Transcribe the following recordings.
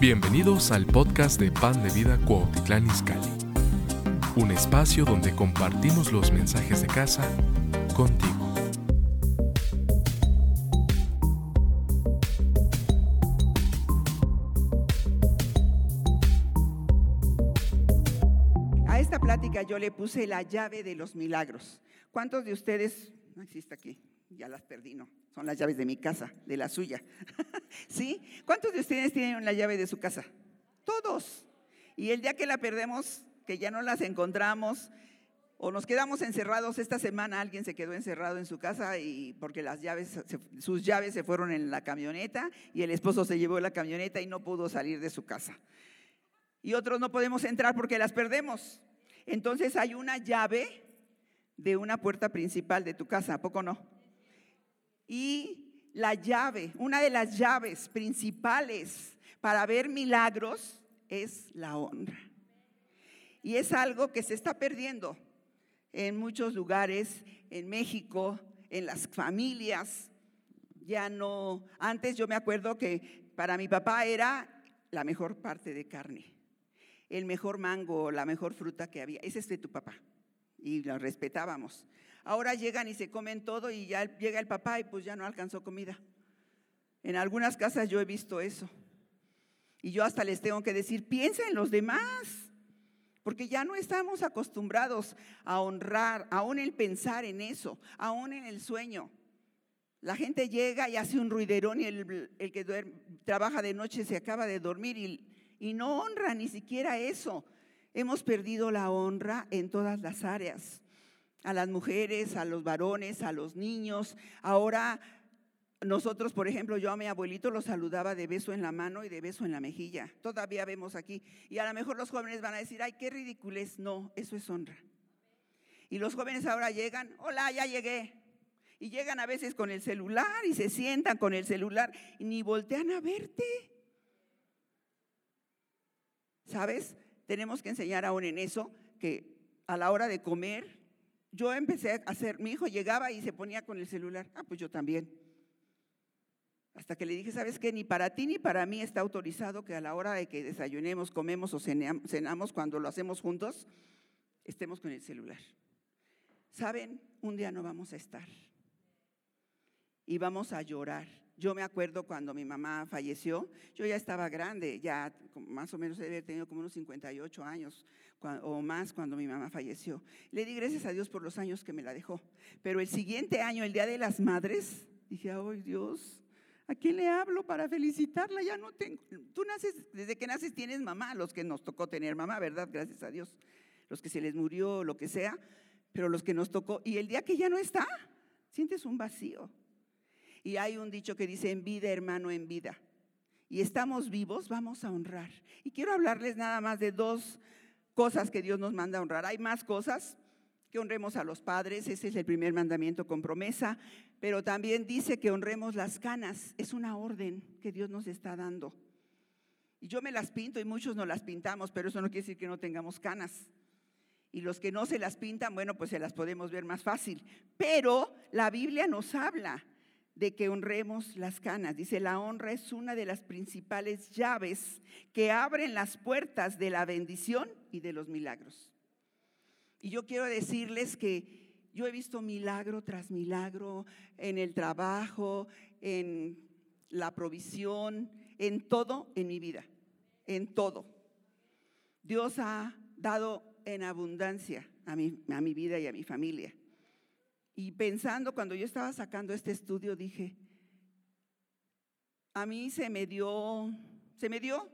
Bienvenidos al podcast de Pan de Vida Cuautitlán Izcalli, un espacio donde compartimos los mensajes de casa contigo. A esta plática yo le puse la llave de los milagros. ¿Cuántos de ustedes, no existe aquí, ya las perdí, no, son las llaves de mi casa, de la suya? ¿Sí? ¿Cuántos de ustedes tienen la llave de su casa? Todos. Y el día que la perdemos, que ya no las encontramos, o nos quedamos encerrados, esta semana alguien se quedó encerrado en su casa y porque las llaves, sus llaves se fueron en la camioneta y el esposo se llevó la camioneta y no pudo salir de su casa. Y otros no podemos entrar porque las perdemos. Entonces hay una llave de una puerta principal de tu casa, ¿a poco no? Y la llave, una de las llaves principales para ver milagros es la honra. Y es algo que se está perdiendo en muchos lugares, en México, en las familias. Ya no, antes yo me acuerdo que para mi papá era la mejor parte de carne, el mejor mango, la mejor fruta que había. Ese es de tu papá. Y lo respetábamos. Ahora llegan y se comen todo y ya llega el papá y pues ya no alcanzó comida. En algunas casas yo he visto eso. Y yo hasta les tengo que decir, piensa en los demás, porque ya no estamos acostumbrados a honrar, aún el pensar en eso, aún en el sueño. La gente llega y hace un ruiderón y el, que trabaja de noche se acaba de dormir y, y no honra ni siquiera eso. Hemos perdido la honra en todas las áreas a las mujeres, a los varones, a los niños. Ahora nosotros, por ejemplo, yo a mi abuelito lo saludaba de beso en la mano y de beso en la mejilla. Todavía vemos aquí. Y a lo mejor los jóvenes van a decir, ay, qué ridiculez. No, eso es honra. Y los jóvenes ahora llegan, hola, ya llegué. Y llegan a veces con el celular y se sientan con el celular y ni voltean a verte. ¿Sabes? Tenemos que enseñar aún en eso que a la hora de comer yo empecé a hacer, mi hijo llegaba y se ponía con el celular. Ah, pues yo también. Hasta que le dije, ¿sabes qué? Ni para ti ni para mí está autorizado que a la hora de que desayunemos, comemos o cenamos, cuando lo hacemos juntos, estemos con el celular. ¿Saben? Un día no vamos a estar. Y vamos a llorar. Yo me acuerdo cuando mi mamá falleció, yo ya estaba grande, ya más o menos debe tenido como unos 58 años o más cuando mi mamá falleció. Le di gracias a Dios por los años que me la dejó. Pero el siguiente año, el Día de las Madres, dije, ay Dios, ¿a quién le hablo para felicitarla? Ya no tengo. Tú naces, desde que naces tienes mamá, los que nos tocó tener mamá, ¿verdad? Gracias a Dios. Los que se les murió, lo que sea, pero los que nos tocó. Y el día que ya no está, sientes un vacío. Y hay un dicho que dice, en vida, hermano, en vida. Y estamos vivos, vamos a honrar. Y quiero hablarles nada más de dos cosas que Dios nos manda a honrar. Hay más cosas, que honremos a los padres, ese es el primer mandamiento con promesa, pero también dice que honremos las canas, es una orden que Dios nos está dando. Y yo me las pinto y muchos no las pintamos, pero eso no quiere decir que no tengamos canas. Y los que no se las pintan, bueno, pues se las podemos ver más fácil. Pero la Biblia nos habla de que honremos las canas. Dice, la honra es una de las principales llaves que abren las puertas de la bendición y de los milagros. Y yo quiero decirles que yo he visto milagro tras milagro en el trabajo, en la provisión, en todo en mi vida, en todo. Dios ha dado en abundancia a mi, a mi vida y a mi familia. Y pensando, cuando yo estaba sacando este estudio, dije, a mí se me dio, se me dio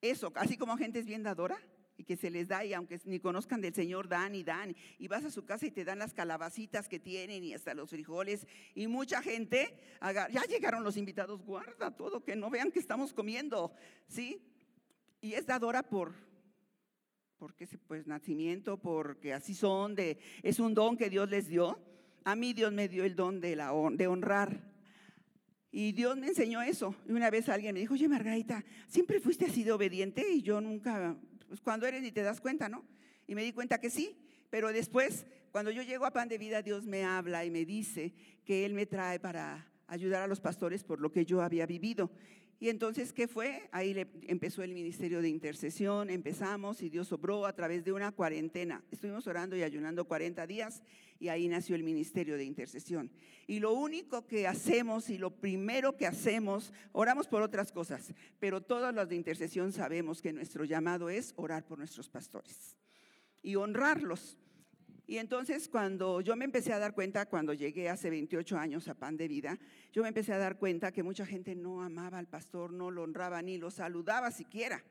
eso, así como gente es bien dadora y que se les da y aunque ni conozcan del Señor dan y dan y vas a su casa y te dan las calabacitas que tienen y hasta los frijoles y mucha gente, ya llegaron los invitados, guarda todo, que no vean que estamos comiendo, ¿sí? Y es dadora por, porque pues nacimiento, porque así son, de, es un don que Dios les dio. A mí Dios me dio el don de, la, de honrar. Y Dios me enseñó eso. Y una vez alguien me dijo, oye Margarita, ¿siempre fuiste así de obediente? Y yo nunca, pues cuando eres ni te das cuenta, ¿no? Y me di cuenta que sí. Pero después, cuando yo llego a Pan de Vida, Dios me habla y me dice que Él me trae para ayudar a los pastores por lo que yo había vivido. Y entonces, ¿qué fue? Ahí le empezó el ministerio de intercesión, empezamos y Dios obró a través de una cuarentena. Estuvimos orando y ayunando 40 días y ahí nació el ministerio de intercesión. Y lo único que hacemos y lo primero que hacemos, oramos por otras cosas, pero todos los de intercesión sabemos que nuestro llamado es orar por nuestros pastores y honrarlos. Y entonces cuando yo me empecé a dar cuenta, cuando llegué hace 28 años a Pan de Vida, yo me empecé a dar cuenta que mucha gente no amaba al pastor, no lo honraba ni lo saludaba siquiera.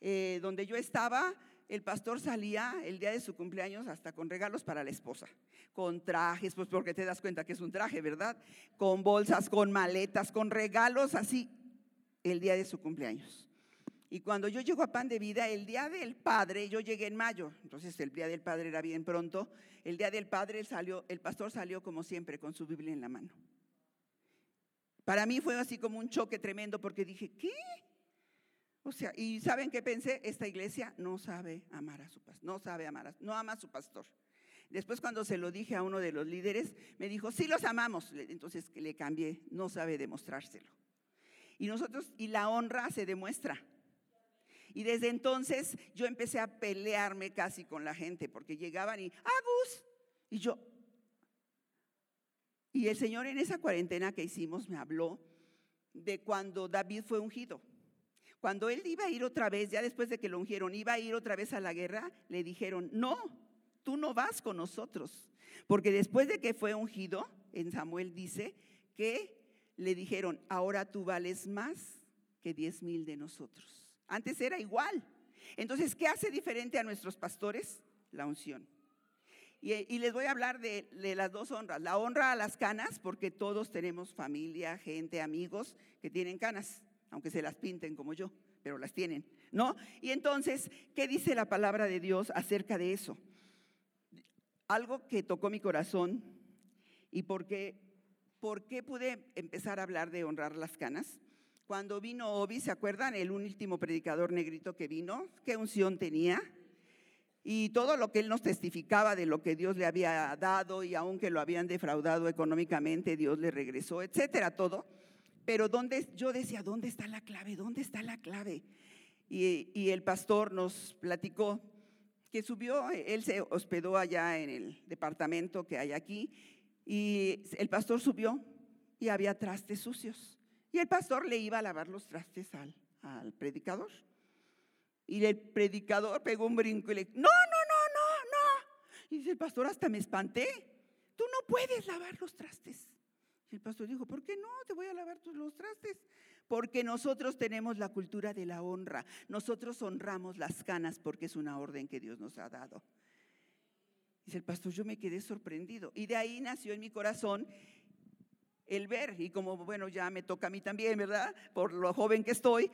Eh, donde yo estaba, el pastor salía el día de su cumpleaños hasta con regalos para la esposa, con trajes, pues porque te das cuenta que es un traje, ¿verdad? Con bolsas, con maletas, con regalos así, el día de su cumpleaños. Y cuando yo llego a Pan de Vida, el día del Padre, yo llegué en mayo, entonces el día del Padre era bien pronto. El día del Padre salió, el pastor salió como siempre con su Biblia en la mano. Para mí fue así como un choque tremendo porque dije, ¿qué? O sea, y ¿saben qué pensé? Esta iglesia no sabe amar a su pastor, no sabe amar, no ama a su pastor. Después cuando se lo dije a uno de los líderes, me dijo, sí los amamos. Entonces le cambié, no sabe demostrárselo. Y nosotros, y la honra se demuestra. Y desde entonces yo empecé a pelearme casi con la gente, porque llegaban y, Agus, y yo. Y el Señor en esa cuarentena que hicimos me habló de cuando David fue ungido. Cuando él iba a ir otra vez, ya después de que lo ungieron, iba a ir otra vez a la guerra, le dijeron, no, tú no vas con nosotros. Porque después de que fue ungido, en Samuel dice que le dijeron, ahora tú vales más que diez mil de nosotros. Antes era igual. Entonces, ¿qué hace diferente a nuestros pastores? La unción. Y, les voy a hablar de, las dos honras. La honra a las canas, porque todos tenemos familia, gente, amigos que tienen canas, aunque se las pinten como yo, pero las tienen, ¿no? Y entonces, ¿qué dice la palabra de Dios acerca de eso? Algo que tocó mi corazón y por qué, por qué pude empezar a hablar de honrar las canas cuando vino Obi, ¿se acuerdan? El último predicador negrito que vino, qué unción tenía. Y todo lo que él nos testificaba de lo que Dios le había dado y aunque lo habían defraudado económicamente, Dios le regresó, etcétera, todo. Pero ¿dónde, yo decía, ¿dónde está la clave? ¿Dónde está la clave? Y, y el pastor nos platicó que subió, él se hospedó allá en el departamento que hay aquí, y el pastor subió y había trastes sucios. Y el pastor le iba a lavar los trastes al, al predicador. Y el predicador pegó un brinco y le dijo, no, no, no, no, no. Y dice el pastor, hasta me espanté. Tú no puedes lavar los trastes. Y el pastor dijo, ¿por qué no? Te voy a lavar tus, los trastes. Porque nosotros tenemos la cultura de la honra. Nosotros honramos las canas porque es una orden que Dios nos ha dado. Dice el pastor, yo me quedé sorprendido. Y de ahí nació en mi corazón el ver, y como, bueno, ya me toca a mí también, ¿verdad? Por lo joven que estoy.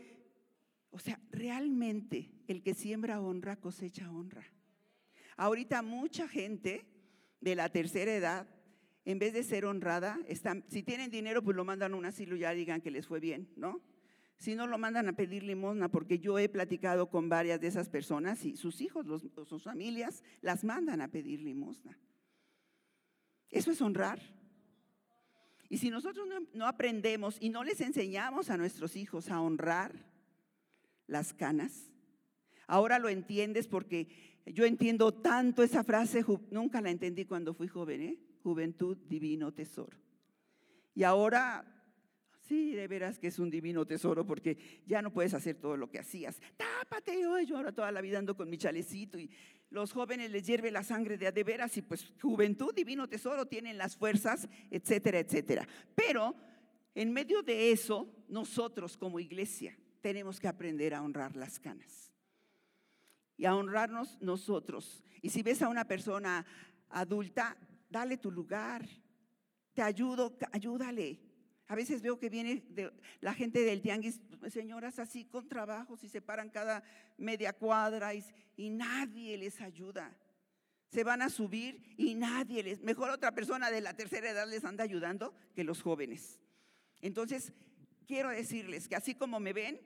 O sea, realmente el que siembra honra cosecha honra. Ahorita mucha gente de la tercera edad, en vez de ser honrada, están, si tienen dinero, pues lo mandan a un asilo y ya digan que les fue bien, ¿no? Si no, lo mandan a pedir limosna, porque yo he platicado con varias de esas personas y sus hijos, sus familias, las mandan a pedir limosna. ¿Eso es honrar? Y si nosotros no, aprendemos y no les enseñamos a nuestros hijos a honrar las canas, ahora lo entiendes porque yo entiendo tanto esa frase, nunca la entendí cuando fui joven, ¿eh? juventud, divino tesoro. Y ahora Sí, de veras que es un divino tesoro porque ya no puedes hacer todo lo que hacías. Tápate, yo ahora toda la vida ando con mi chalecito y los jóvenes les hierve la sangre de de veras y pues juventud, divino tesoro, tienen las fuerzas, etcétera, etcétera. Pero en medio de eso, nosotros como iglesia tenemos que aprender a honrar las canas y a honrarnos nosotros. Y si ves a una persona adulta, dale tu lugar, te ayudo, ayúdale. A veces veo que viene la gente del tianguis, señoras así con trabajos y se paran cada media cuadra y, nadie les ayuda. Se van a subir y nadie les, mejor otra persona de la tercera edad les anda ayudando que los jóvenes. Entonces, quiero decirles que así como me ven,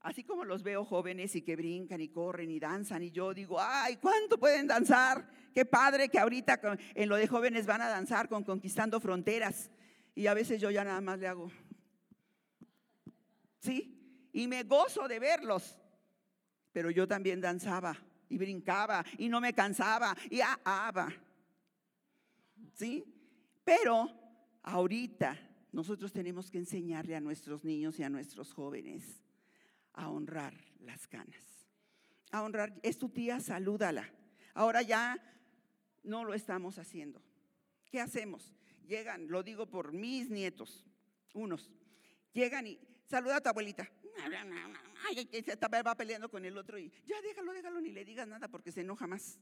así como los veo jóvenes y que brincan y corren y danzan y yo digo, ay, ¿cuánto pueden danzar? Qué padre que ahorita en lo de jóvenes van a danzar con Conquistando Fronteras. Y a veces yo ya nada más le hago. ¿sí? Y me gozo de verlos. Pero yo también danzaba y brincaba y no me cansaba y ahaba. ¿Sí? Pero ahorita nosotros tenemos que enseñarle a nuestros niños y a nuestros jóvenes a honrar las canas. A honrar, es tu tía, salúdala. Ahora ya no lo estamos haciendo. ¿Qué hacemos? Llegan, lo digo por mis nietos, unos, llegan y saluda a tu abuelita. Ay, se va peleando con el otro y ya déjalo, déjalo, ni le digas nada porque se enoja más.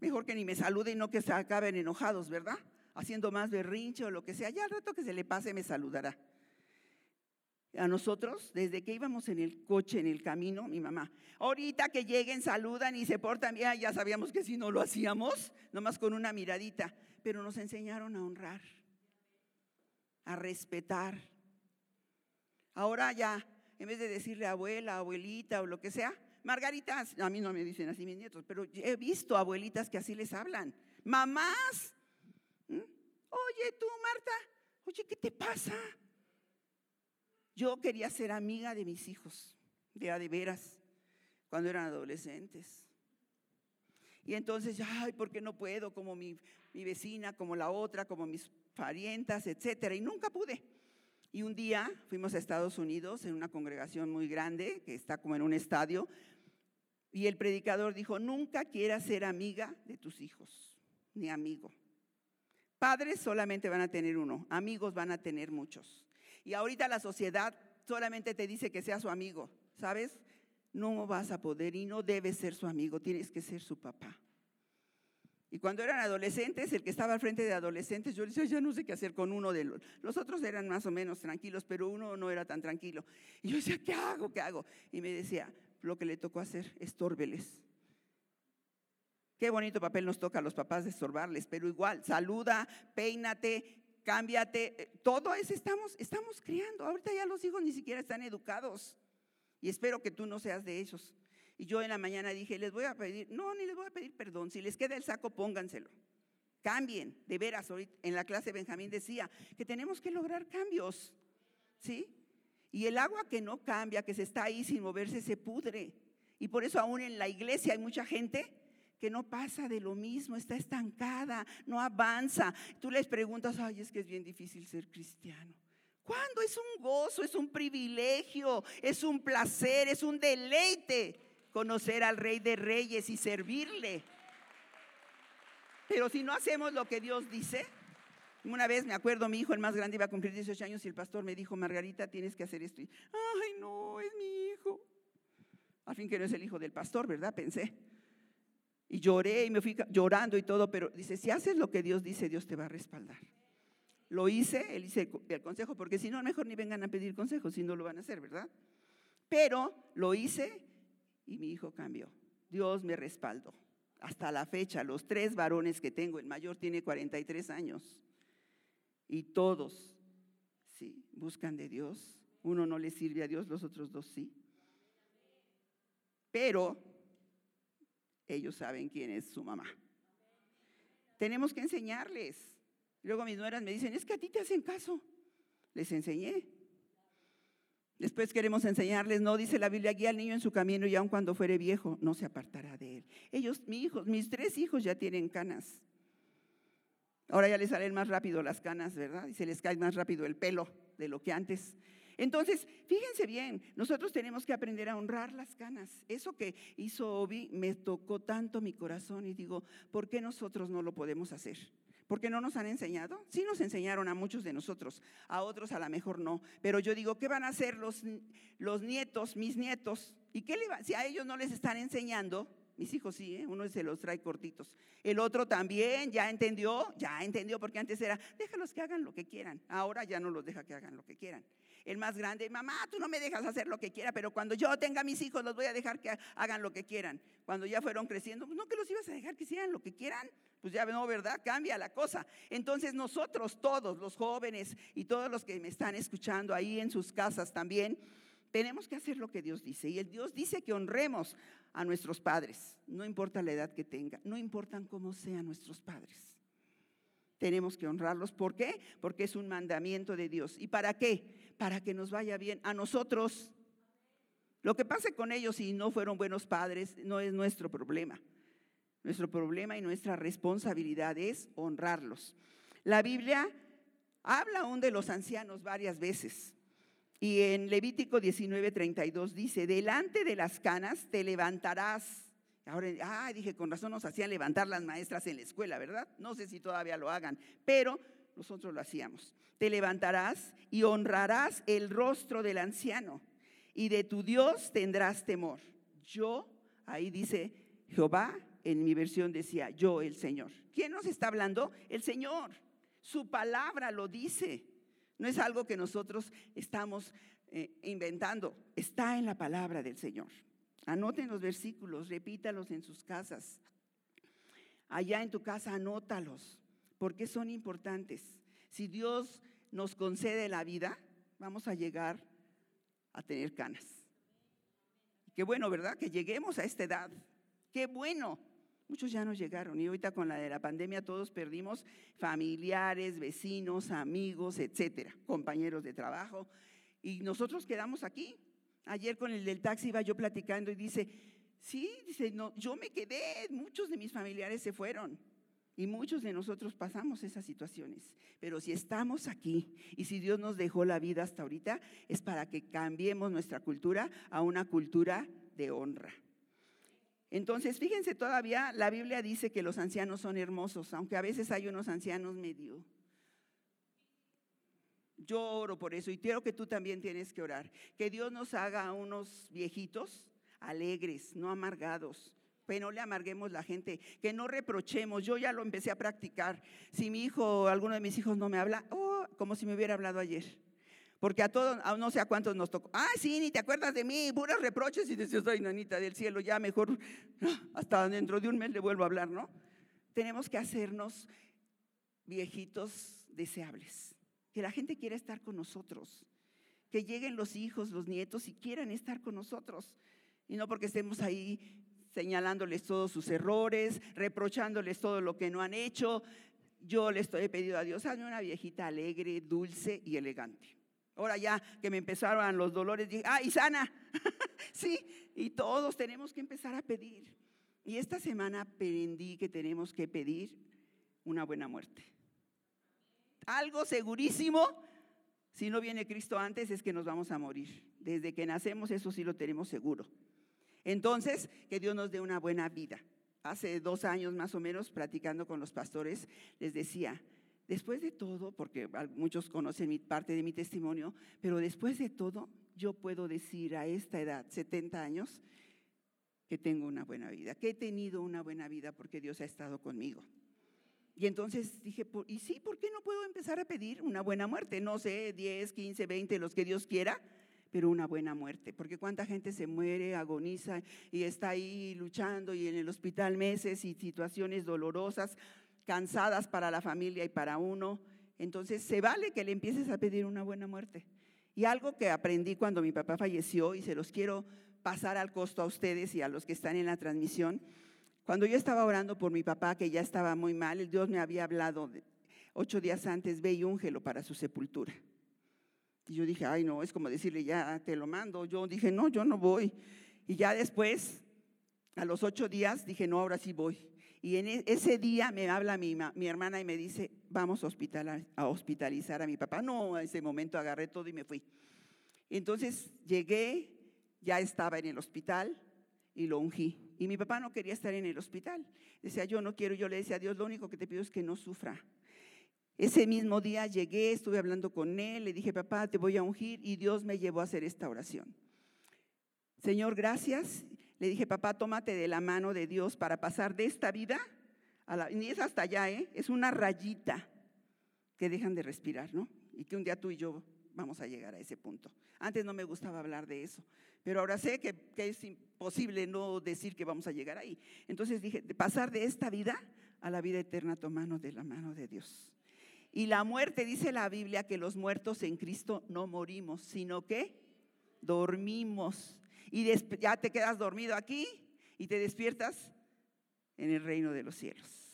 Mejor que ni me salude y no que se acaben enojados, ¿verdad? Haciendo más berrinche o lo que sea. Ya al rato que se le pase me saludará. A nosotros, desde que íbamos en el coche, en el camino, mi mamá, ahorita que lleguen, saludan y se portan bien, ya sabíamos que si no lo hacíamos, nomás con una miradita, pero nos enseñaron a honrar, a respetar. Ahora ya, en vez de decirle abuela, abuelita o lo que sea, Margaritas, a mí no me dicen así mis nietos, pero he visto abuelitas que así les hablan. Mamás, oye tú, Marta, oye, ¿qué te pasa? Yo quería ser amiga de mis hijos, de a de veras, cuando eran adolescentes. Y entonces, ay, ¿por qué no puedo? Como mi, mi vecina, como la otra, como mis parientas, etcétera. Y nunca pude. Y un día fuimos a Estados Unidos en una congregación muy grande, que está como en un estadio, y el predicador dijo, nunca quieras ser amiga de tus hijos, ni amigo. Padres solamente van a tener uno, amigos van a tener muchos. Y ahorita la sociedad solamente te dice que sea su amigo, ¿sabes? No vas a poder y no debes ser su amigo, tienes que ser su papá. Y cuando eran adolescentes, el que estaba al frente de adolescentes, yo decía, ya no sé qué hacer con uno de los. Los otros eran más o menos tranquilos, pero uno no era tan tranquilo. Y yo decía, ¿qué hago? ¿Qué hago? Y me decía, lo que le tocó hacer, estórbeles. Qué bonito papel nos toca a los papás de estorbarles, pero igual, saluda, peínate, cámbiate, eh, todo eso estamos, estamos criando. Ahorita ya los hijos ni siquiera están educados. Y espero que tú no seas de esos. Y yo en la mañana dije, les voy a pedir, no, ni les voy a pedir perdón, si les queda el saco, pónganselo. Cambien, de veras, en la clase Benjamín decía que tenemos que lograr cambios, ¿sí? Y el agua que no cambia, que se está ahí sin moverse, se pudre. Y por eso aún en la iglesia hay mucha gente que no pasa de lo mismo, está estancada, no avanza. Tú les preguntas, ay, es que es bien difícil ser cristiano. ¿Cuándo? Es un gozo, es un privilegio, es un placer, es un deleite conocer al Rey de Reyes y servirle. Pero si no hacemos lo que Dios dice, una vez me acuerdo, mi hijo, el más grande, iba a cumplir 18 años y el pastor me dijo, Margarita, tienes que hacer esto. Ay, no, es mi hijo. Al fin que no es el hijo del pastor, ¿verdad? Pensé. Y lloré y me fui llorando y todo, pero dice, si haces lo que Dios dice, Dios te va a respaldar. Lo hice, él hice el consejo, porque si no, mejor ni vengan a pedir consejo, si no lo van a hacer, ¿verdad? Pero lo hice y mi hijo cambió. Dios me respaldó. Hasta la fecha, los tres varones que tengo, el mayor tiene 43 años, y todos, sí, buscan de Dios. Uno no le sirve a Dios, los otros dos sí. Pero ellos saben quién es su mamá. Tenemos que enseñarles. Luego mis nueras me dicen, es que a ti te hacen caso. Les enseñé. Después queremos enseñarles, no dice la Biblia, guía al niño en su camino y aun cuando fuere viejo, no se apartará de él. Ellos, mis hijos, mis tres hijos ya tienen canas. Ahora ya les salen más rápido las canas, ¿verdad? Y se les cae más rápido el pelo de lo que antes. Entonces, fíjense bien, nosotros tenemos que aprender a honrar las canas. Eso que hizo Obi me tocó tanto mi corazón y digo, ¿por qué nosotros no lo podemos hacer? ¿Por qué no nos han enseñado? Sí nos enseñaron a muchos de nosotros, a otros a lo mejor no. Pero yo digo, ¿qué van a hacer los, los nietos, mis nietos? ¿Y qué le va? Si a ellos no les están enseñando, mis hijos sí, ¿eh? uno se los trae cortitos. El otro también, ya entendió, ya entendió, porque antes era, déjalos que hagan lo que quieran. Ahora ya no los deja que hagan lo que quieran. El más grande, mamá, tú no me dejas hacer lo que quiera, pero cuando yo tenga mis hijos los voy a dejar que hagan lo que quieran. Cuando ya fueron creciendo, pues no que los ibas a dejar que hicieran lo que quieran. Pues ya no, ¿verdad? Cambia la cosa. Entonces nosotros todos, los jóvenes y todos los que me están escuchando ahí en sus casas también, tenemos que hacer lo que Dios dice. Y el Dios dice que honremos a nuestros padres, no importa la edad que tengan, no importan cómo sean nuestros padres. Tenemos que honrarlos. ¿Por qué? Porque es un mandamiento de Dios. ¿Y para qué? Para que nos vaya bien a nosotros. Lo que pase con ellos si no fueron buenos padres no es nuestro problema. Nuestro problema y nuestra responsabilidad es honrarlos. La Biblia habla aún de los ancianos varias veces. Y en Levítico 19:32 dice, delante de las canas te levantarás. Ahora, ah, dije, con razón nos hacían levantar las maestras en la escuela, ¿verdad? No sé si todavía lo hagan, pero nosotros lo hacíamos. Te levantarás y honrarás el rostro del anciano y de tu Dios tendrás temor. Yo, ahí dice Jehová, en mi versión decía, yo el Señor. ¿Quién nos está hablando? El Señor. Su palabra lo dice. No es algo que nosotros estamos eh, inventando, está en la palabra del Señor. Anoten los versículos, repítalos en sus casas. Allá en tu casa, anótalos, porque son importantes. Si Dios nos concede la vida, vamos a llegar a tener canas. Qué bueno, ¿verdad? Que lleguemos a esta edad. Qué bueno. Muchos ya no llegaron y ahorita con la de la pandemia todos perdimos familiares, vecinos, amigos, etcétera, compañeros de trabajo y nosotros quedamos aquí. Ayer con el del taxi iba yo platicando y dice, sí, dice, no, yo me quedé, muchos de mis familiares se fueron. Y muchos de nosotros pasamos esas situaciones. Pero si estamos aquí y si Dios nos dejó la vida hasta ahorita, es para que cambiemos nuestra cultura a una cultura de honra. Entonces, fíjense, todavía la Biblia dice que los ancianos son hermosos, aunque a veces hay unos ancianos medio. Yo oro por eso y quiero que tú también tienes que orar. Que Dios nos haga unos viejitos alegres, no amargados. Que no le amarguemos la gente, que no reprochemos. Yo ya lo empecé a practicar. Si mi hijo, alguno de mis hijos no me habla, oh, como si me hubiera hablado ayer. Porque a todos, a no sé a cuántos nos tocó. Ah, sí, ni te acuerdas de mí, puros reproches. Y decías, ay, nanita del cielo, ya mejor, hasta dentro de un mes le vuelvo a hablar, ¿no? Tenemos que hacernos viejitos deseables. Que la gente quiera estar con nosotros. Que lleguen los hijos, los nietos y quieran estar con nosotros. Y no porque estemos ahí señalándoles todos sus errores, reprochándoles todo lo que no han hecho. Yo le estoy pedido a Dios, hazme una viejita alegre, dulce y elegante. Ahora ya que me empezaron los dolores, dije, ah, y sana. sí, y todos tenemos que empezar a pedir. Y esta semana aprendí que tenemos que pedir una buena muerte. Algo segurísimo, si no viene Cristo antes, es que nos vamos a morir. Desde que nacemos, eso sí lo tenemos seguro. Entonces, que Dios nos dé una buena vida. Hace dos años más o menos, platicando con los pastores, les decía, después de todo, porque muchos conocen parte de mi testimonio, pero después de todo, yo puedo decir a esta edad, 70 años, que tengo una buena vida, que he tenido una buena vida porque Dios ha estado conmigo. Y entonces dije, ¿y sí? ¿Por qué no puedo empezar a pedir una buena muerte? No sé, 10, 15, 20, los que Dios quiera, pero una buena muerte. Porque cuánta gente se muere, agoniza y está ahí luchando y en el hospital meses y situaciones dolorosas cansadas para la familia y para uno. Entonces se vale que le empieces a pedir una buena muerte. Y algo que aprendí cuando mi papá falleció y se los quiero pasar al costo a ustedes y a los que están en la transmisión. Cuando yo estaba orando por mi papá, que ya estaba muy mal, el Dios me había hablado ocho días antes, ve y úngelo para su sepultura. Y yo dije, ay no, es como decirle, ya te lo mando. Yo dije, no, yo no voy. Y ya después, a los ocho días, dije, no, ahora sí voy. Y en e, ese día me habla mi, mi hermana y me dice, vamos a, a hospitalizar a mi papá. No, en ese momento agarré todo y me fui. Entonces llegué, ya estaba en el hospital y lo ungí. Y mi papá no quería estar en el hospital. Decía, yo no quiero, yo le decía a Dios, lo único que te pido es que no sufra. Ese mismo día llegué, estuve hablando con él, le dije, papá, te voy a ungir y Dios me llevó a hacer esta oración. Señor, gracias le dije, papá, tómate de la mano de Dios para pasar de esta vida, a la, ni es hasta allá, ¿eh? es una rayita que dejan de respirar, ¿no? Y que un día tú y yo vamos a llegar a ese punto. Antes no me gustaba hablar de eso, pero ahora sé que, que es imposible no decir que vamos a llegar ahí. Entonces dije, de pasar de esta vida a la vida eterna tomando de la mano de Dios. Y la muerte, dice la Biblia, que los muertos en Cristo no morimos, sino que dormimos y ya te quedas dormido aquí y te despiertas en el reino de los cielos.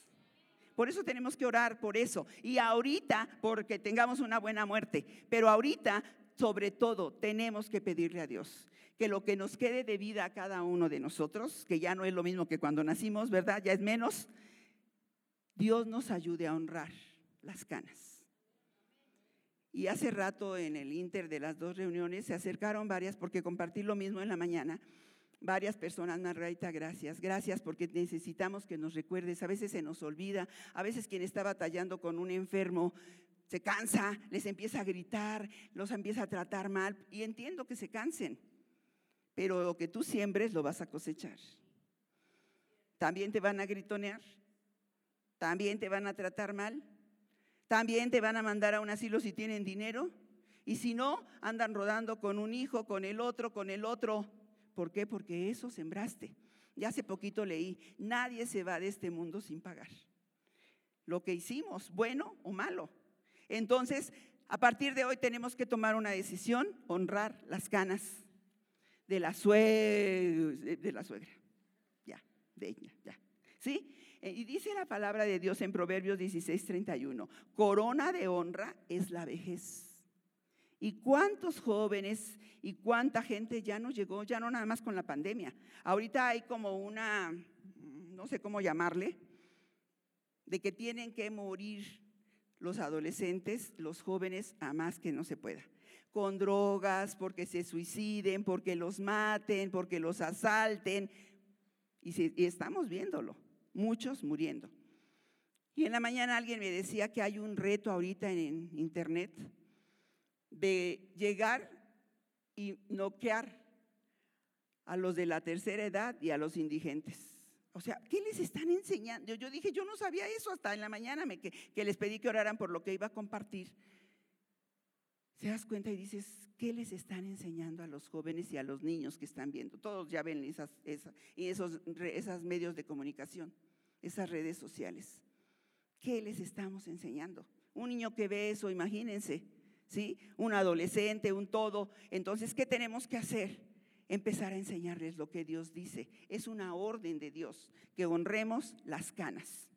Por eso tenemos que orar por eso. Y ahorita, porque tengamos una buena muerte. Pero ahorita, sobre todo, tenemos que pedirle a Dios que lo que nos quede de vida a cada uno de nosotros, que ya no es lo mismo que cuando nacimos, ¿verdad? Ya es menos, Dios nos ayude a honrar las canas. Y hace rato en el inter de las dos reuniones se acercaron varias, porque compartí lo mismo en la mañana, varias personas, Margarita, gracias, gracias porque necesitamos que nos recuerdes, a veces se nos olvida, a veces quien está batallando con un enfermo se cansa, les empieza a gritar, los empieza a tratar mal. Y entiendo que se cansen, pero lo que tú siembres lo vas a cosechar. También te van a gritonear, también te van a tratar mal, también te van a mandar a un asilo si tienen dinero y si no, andan rodando con un hijo, con el otro, con el otro ¿Por qué? Porque eso sembraste. Ya hace poquito leí, nadie se va de este mundo sin pagar. Lo que hicimos, bueno o malo. Entonces, a partir de hoy tenemos que tomar una decisión, honrar las canas de la, de la suegra. Ya, de ella, ya. ¿Sí? Eh, y dice la palabra de Dios en Proverbios 16, 31, corona de honra es la vejez ¿Y cuántos jóvenes y cuánta gente ya no llegó, ya no nada más con la pandemia? Ahorita hay como una, no sé cómo llamarle, de que tienen que morir los adolescentes, los jóvenes, a más que no se pueda. Con drogas, porque se suiciden, porque los maten, porque los asalten. Y, y estamos viéndolo, muchos muriendo. Y en la mañana alguien me decía que hay un reto ahorita en internet de llegar y noquear a los de la tercera edad y a los indigentes. O sea, ¿qué les están enseñando? Yo, dije, yo no sabía eso hasta en la mañana me, que, que, les pedí que oraran por lo que iba a compartir. Se das cuenta y dices, ¿qué les están enseñando a los jóvenes y a los niños que están viendo? Todos ya ven esas, esas, esos, medios de comunicación, esas redes sociales. ¿Qué les estamos enseñando? Un niño que ve eso, imagínense, ¿sí? Un adolescente, un todo. Entonces, ¿qué tenemos que hacer? Empezar a enseñarles lo que Dios dice. Es una orden de Dios, que honremos las canas.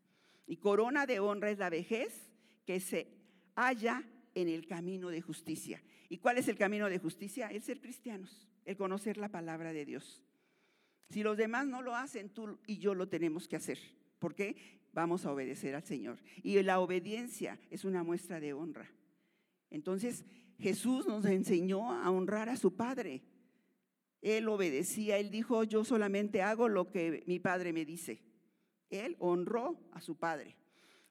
Y corona de honra es la vejez que se halla en el camino de justicia. ¿Y cuál es el camino de justicia? El ser cristianos, el conocer la palabra de Dios. Si los demás no lo hacen, tú y yo lo tenemos que hacer. ¿Por qué? Vamos a obedecer al Señor. Y la obediencia es una muestra de honra. Entonces Jesús nos enseñó a honrar a su Padre. Él obedecía, él dijo, yo solamente hago lo que mi Padre me dice. Él honró a su Padre.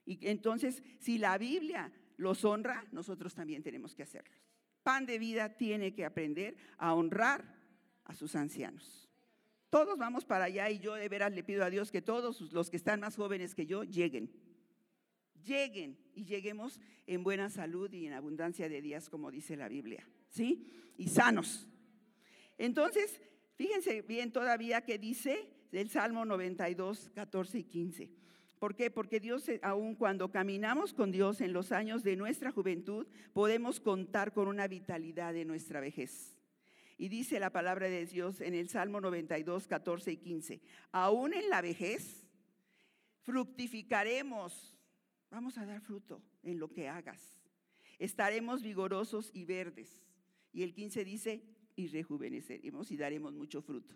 Y entonces, si la Biblia los honra, nosotros también tenemos que hacerlo. Pan de vida tiene que aprender a honrar a sus ancianos. Todos vamos para allá y yo de veras le pido a Dios que todos los que están más jóvenes que yo lleguen lleguen y lleguemos en buena salud y en abundancia de días, como dice la Biblia, ¿sí? Y sanos. Entonces, fíjense bien todavía que dice del Salmo 92, 14 y 15. ¿Por qué? Porque Dios, eh, aun cuando caminamos con Dios en los años de nuestra juventud, podemos contar con una vitalidad de nuestra vejez. Y dice la palabra de Dios en el Salmo 92, 14 y 15, aún en la vejez fructificaremos Vamos a dar fruto en lo que hagas. Estaremos vigorosos y verdes. Y el 15 dice, y rejuveneceremos y daremos mucho fruto.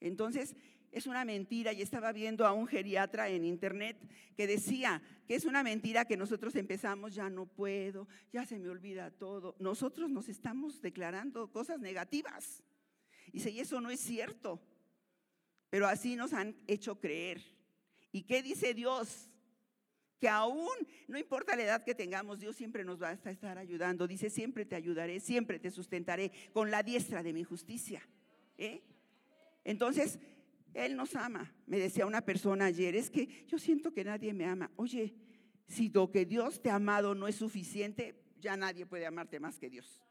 Entonces, es una mentira y estaba viendo a un geriatra en internet que decía que es una mentira que nosotros empezamos, ya no puedo, ya se me olvida todo. Nosotros nos estamos declarando cosas negativas. Y eso no es cierto, pero así nos han hecho creer. ¿Y qué dice Dios? que aún, no importa la edad que tengamos, Dios siempre nos va a estar ayudando. Dice, siempre te ayudaré, siempre te sustentaré con la diestra de mi justicia. ¿eh? Entonces, Él nos ama. Me decía una persona ayer, es que yo siento que nadie me ama. Oye, si lo que Dios te ha amado no es suficiente, ya nadie puede amarte más que Dios.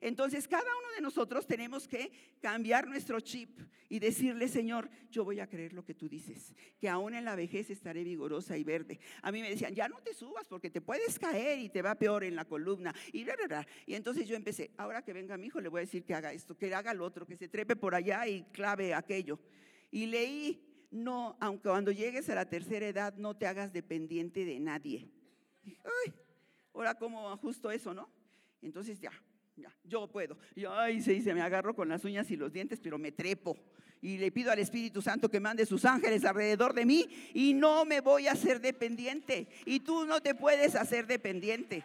Entonces cada uno de nosotros tenemos que cambiar nuestro chip y decirle, Señor, yo voy a creer lo que tú dices, que aún en la vejez estaré vigorosa y verde. A mí me decían, ya no te subas porque te puedes caer y te va peor en la columna. Y, y entonces yo empecé, ahora que venga mi hijo le voy a decir que haga esto, que haga lo otro, que se trepe por allá y clave aquello. Y leí no, aunque cuando llegues a la tercera edad no te hagas dependiente de nadie. Ay, ahora como justo eso, ¿no? Entonces ya, ya, yo puedo. Y ay, se dice, me agarro con las uñas y los dientes, pero me trepo. Y le pido al Espíritu Santo que mande sus ángeles alrededor de mí y no me voy a hacer dependiente. Y tú no te puedes hacer dependiente.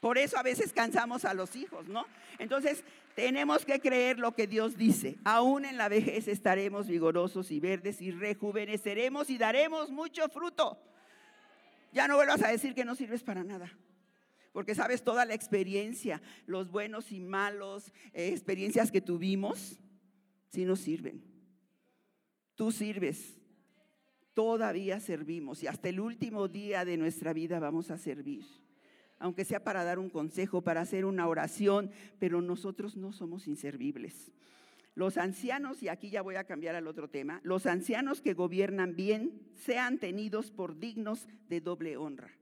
Por eso a veces cansamos a los hijos, ¿no? Entonces, tenemos que creer lo que Dios dice. Aún en la vejez estaremos vigorosos y verdes y rejuveneceremos y daremos mucho fruto. Ya no vuelvas a decir que no sirves para nada. Porque sabes toda la experiencia, los buenos y malos eh, experiencias que tuvimos, si nos sirven. Tú sirves. Todavía servimos y hasta el último día de nuestra vida vamos a servir aunque sea para dar un consejo, para hacer una oración, pero nosotros no somos inservibles. Los ancianos, y aquí ya voy a cambiar al otro tema, los ancianos que gobiernan bien sean tenidos por dignos de doble honra.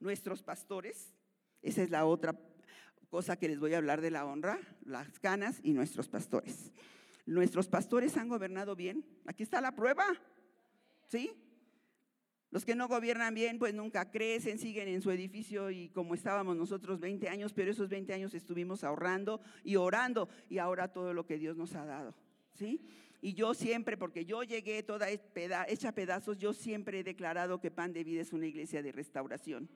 Nuestros pastores, esa es la otra cosa que les voy a hablar de la honra, las canas y nuestros pastores. Nuestros pastores han gobernado bien. Aquí está la prueba. ¿Sí? Los que no gobiernan bien, pues nunca crecen, siguen en su edificio y como estábamos nosotros 20 años, pero esos 20 años estuvimos ahorrando y orando y ahora todo lo que Dios nos ha dado. ¿Sí? Y yo siempre, porque yo llegué toda hecha pedazos, yo siempre he declarado que Pan de Vida es una iglesia de restauración.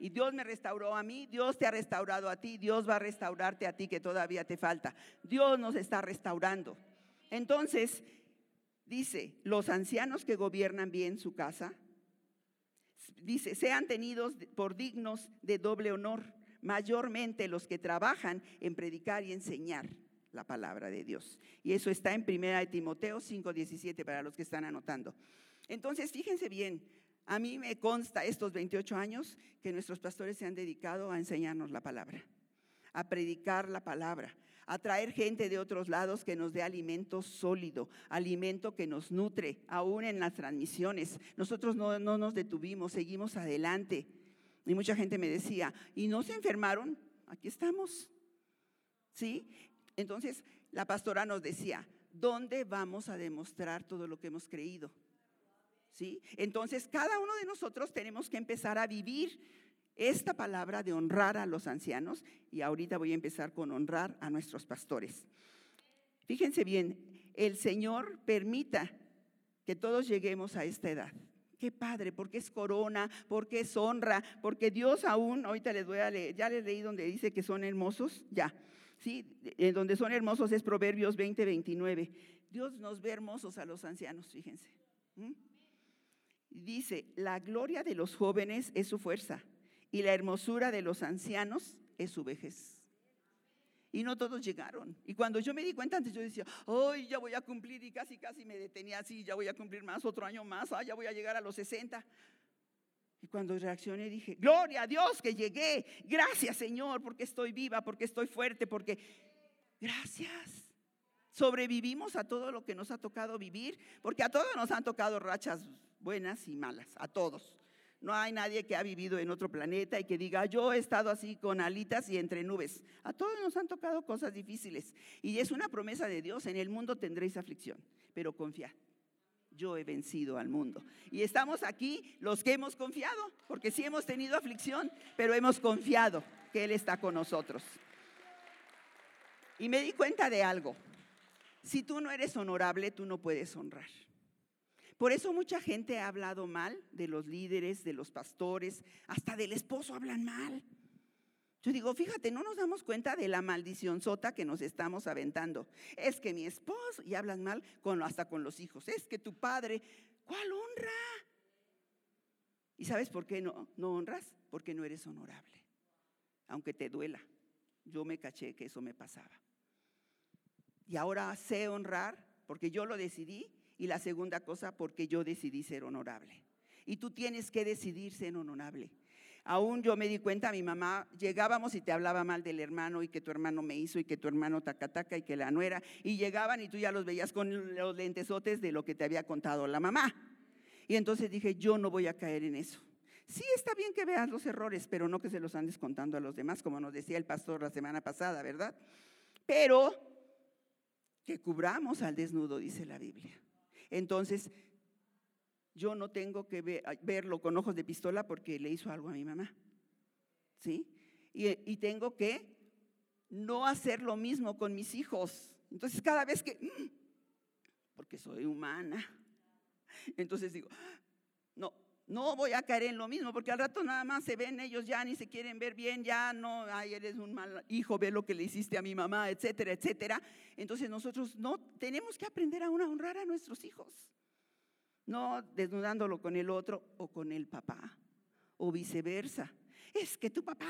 Y Dios me restauró a mí, Dios te ha restaurado a ti, Dios va a restaurarte a ti que todavía te falta. Dios nos está restaurando. Entonces, dice, los ancianos que gobiernan bien su casa, dice, sean tenidos por dignos de doble honor, mayormente los que trabajan en predicar y enseñar la palabra de Dios. Y eso está en 1 Timoteo 5:17 para los que están anotando. Entonces, fíjense bien, a mí me consta estos 28 años que nuestros pastores se han dedicado a enseñarnos la palabra, a predicar la palabra, a traer gente de otros lados que nos dé alimento sólido, alimento que nos nutre, aún en las transmisiones. Nosotros no, nos detuvimos, seguimos adelante. Y mucha gente me decía, ¿y no se enfermaron? Aquí estamos. ¿Sí? Entonces, la pastora nos decía, ¿dónde vamos a demostrar todo lo que hemos creído? ¿Sí? Entonces, cada uno de nosotros tenemos que empezar a vivir esta palabra de honrar a los ancianos y ahorita voy a empezar con honrar a nuestros pastores. Fíjense bien, el Señor permita que todos lleguemos a esta edad. Qué padre, porque es corona, porque es honra, porque Dios aún, ahorita les voy a leer, ya les leí donde dice que son hermosos, ya. Sí, en donde son hermosos es Proverbios 20, 29. Dios nos ve hermosos a los ancianos, fíjense. Dice, la gloria de los jóvenes es su fuerza, y la hermosura de los ancianos es su vejez. Y no todos llegaron. Y cuando yo me di cuenta antes, yo decía, hoy ya voy a cumplir y casi, casi me detenía así, ya voy a cumplir más, otro año más, ya voy a llegar a los 60. Y cuando reaccioné dije, gloria a Dios que llegué, gracias Señor, porque estoy viva, porque estoy fuerte, porque gracias. Sobrevivimos a todo lo que nos ha tocado vivir, porque a todos nos han tocado rachas buenas y malas, a todos. No hay nadie que ha vivido en otro planeta y que diga, yo he estado así con alitas y entre nubes. A todos nos han tocado cosas difíciles. Y es una promesa de Dios, en el mundo tendréis aflicción, pero confiad. Yo he vencido al mundo. Y estamos aquí los que hemos confiado, porque sí hemos tenido aflicción, pero hemos confiado que Él está con nosotros. Y me di cuenta de algo. Si tú no eres honorable, tú no puedes honrar. Por eso mucha gente ha hablado mal de los líderes, de los pastores, hasta del esposo hablan mal. Yo digo, fíjate, no nos damos cuenta de la maldición sota que nos estamos aventando. Es que mi esposo, y hablan mal con, hasta con los hijos, es que tu padre, ¿cuál honra? ¿Y sabes por qué no, no honras? Porque no eres honorable, aunque te duela. Yo me caché que eso me pasaba. Y ahora sé honrar porque yo lo decidí y la segunda cosa, porque yo decidí ser honorable. Y tú tienes que decidir ser honorable. Aún yo me di cuenta, mi mamá, llegábamos y te hablaba mal del hermano y que tu hermano me hizo y que tu hermano tacataca y que la nuera. Y llegaban y tú ya los veías con los lentesotes de lo que te había contado la mamá. Y entonces dije, yo no voy a caer en eso. Sí está bien que veas los errores, pero no que se los andes contando a los demás, como nos decía el pastor la semana pasada, ¿verdad? Pero que cubramos al desnudo, dice la Biblia. Entonces, yo no tengo que verlo con ojos de pistola porque le hizo algo a mi mamá. ¿Sí? Y, y tengo que no hacer lo mismo con mis hijos. Entonces, cada vez que, mm, porque soy humana, entonces digo, no, no voy a caer en lo mismo, porque al rato nada más se ven ellos ya ni se quieren ver bien, ya no, ay, eres un mal hijo, ve lo que le hiciste a mi mamá, etcétera, etcétera. Entonces nosotros no tenemos que aprender a honrar a nuestros hijos, no desnudándolo con el otro o con el papá, o viceversa. Es que tu papá,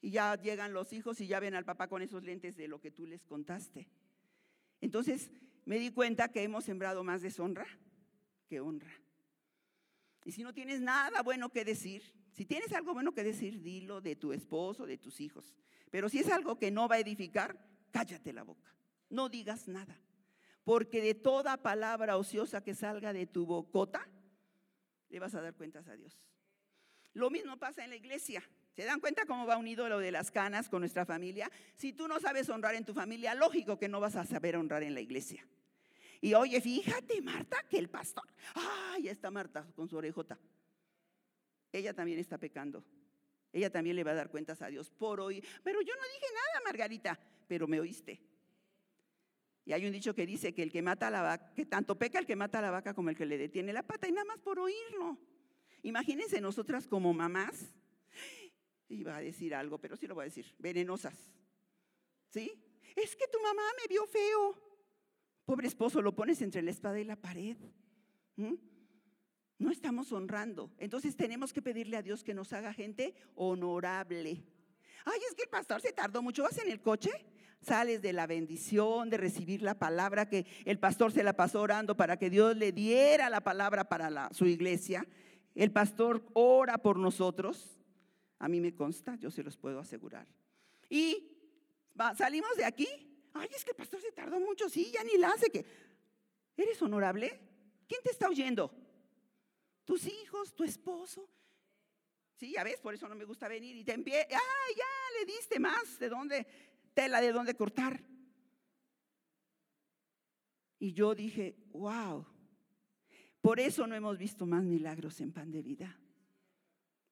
y ya llegan los hijos y ya ven al papá con esos lentes de lo que tú les contaste. Entonces me di cuenta que hemos sembrado más deshonra que honra. Y si no tienes nada bueno que decir, si tienes algo bueno que decir, dilo de tu esposo, de tus hijos. Pero si es algo que no va a edificar, cállate la boca. No digas nada. Porque de toda palabra ociosa que salga de tu bocota, le vas a dar cuentas a Dios. Lo mismo pasa en la iglesia. ¿Se dan cuenta cómo va unido lo de las canas con nuestra familia? Si tú no sabes honrar en tu familia, lógico que no vas a saber honrar en la iglesia. Y oye, fíjate, Marta, que el pastor, ay, está Marta con su orejota. Ella también está pecando. Ella también le va a dar cuentas a Dios por hoy. Pero yo no dije nada, Margarita, pero me oíste. Y hay un dicho que dice que el que mata a la vaca, que tanto peca el que mata a la vaca como el que le detiene la pata, y nada más por oírlo. Imagínense nosotras como mamás, iba a decir algo, pero sí lo voy a decir, venenosas. ¿Sí? Es que tu mamá me vio feo. Pobre esposo, lo pones entre la espada y la pared. No estamos honrando. Entonces tenemos que pedirle a Dios que nos haga gente honorable. Ay, es que el pastor se tardó mucho. ¿Vas en el coche? Sales de la bendición, de recibir la palabra que el pastor se la pasó orando para que Dios le diera la palabra para su iglesia. El pastor ora por nosotros. A mí me consta, yo se los puedo asegurar. Y salimos de aquí Ay, es que el pastor se tardó mucho, sí, ya ni la hace que. ¿Eres honorable? ¿Quién te está oyendo? ¿Tus hijos? ¿Tu esposo? Sí, ya ves, por eso no me gusta venir y te empie... ¡Ay, ya le diste más! ¿De dónde? Tela de dónde cortar. Y yo dije, wow, por eso no hemos visto más milagros en pan de vida.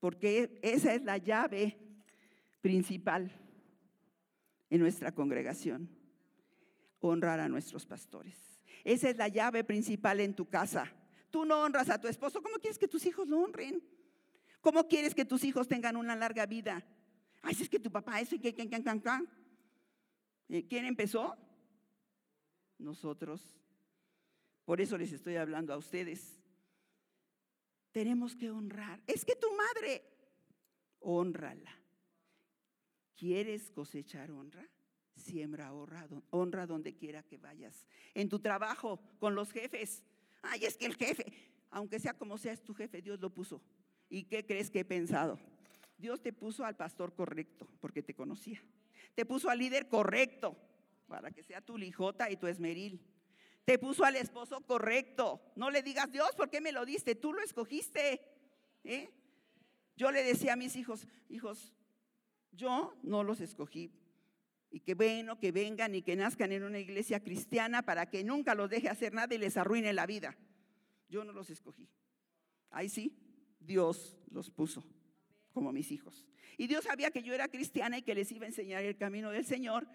Porque esa es la llave principal en nuestra congregación honrar a nuestros pastores. Esa es la llave principal en tu casa. Tú no honras a tu esposo, ¿cómo quieres que tus hijos lo honren? ¿Cómo quieres que tus hijos tengan una larga vida? Ay, si es que tu papá eso y que, eh, ¿Quién empezó? Nosotros. Por eso les estoy hablando a ustedes. Tenemos que honrar. Es que tu madre, honrala. ¿Quieres cosechar honra? Siembra honra, donde quiera que vayas. En tu trabajo, con los jefes. Ay, es que el jefe, aunque sea como sea, es tu jefe, Dios lo puso. ¿Y qué crees que he pensado? Dios te puso al pastor correcto, porque te conocía. Te puso al líder correcto, para que sea tu lijota y tu esmeril. Te puso al esposo correcto. No le digas, Dios, ¿por qué me lo diste? Tú lo escogiste. ¿eh? Yo le decía a mis hijos, hijos, yo no los escogí, y que bueno, que vengan y que nazcan en una iglesia cristiana para que nunca los deje hacer nada y les arruine la vida. Yo no los escogí. Ahí sí, Dios los puso como mis hijos. Y Dios sabía que yo era cristiana y que les iba a enseñar el camino del Señor.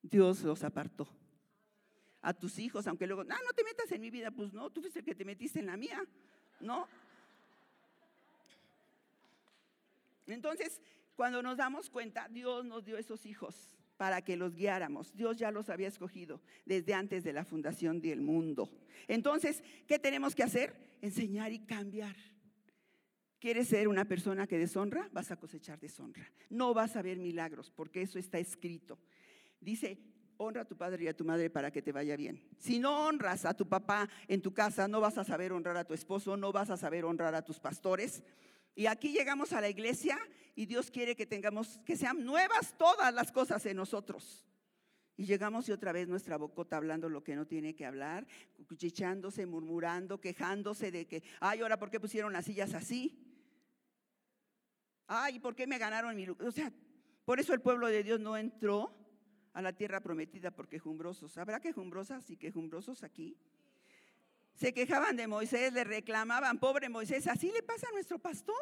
Dios los apartó. A tus hijos, aunque luego, no, no te metas en mi vida, pues no, tú fuiste el que te metiste en la mía, ¿no? Entonces, cuando nos damos cuenta, Dios nos dio esos hijos para que los guiáramos. Dios ya los había escogido desde antes de la fundación del mundo. Entonces, ¿qué tenemos que hacer? Enseñar y cambiar. ¿Quieres ser una persona que deshonra? Vas a cosechar deshonra. No vas a ver milagros, porque eso está escrito. Dice, honra a tu padre y a tu madre para que te vaya bien. Si no honras a tu papá en tu casa, no vas a saber honrar a tu esposo, no vas a saber honrar a tus pastores. Y aquí llegamos a la iglesia y Dios quiere que tengamos, que sean nuevas todas las cosas en nosotros. Y llegamos y otra vez nuestra bocota hablando lo que no tiene que hablar, cuchichándose, murmurando, quejándose de que, ay, ahora, ¿por qué pusieron las sillas así? Ay, ¿por qué me ganaron mi lugar? O sea, por eso el pueblo de Dios no entró a la tierra prometida por quejumbrosos. ¿Habrá quejumbrosas y quejumbrosos aquí? Se quejaban de Moisés, le reclamaban, pobre Moisés, así le pasa a nuestro pastor.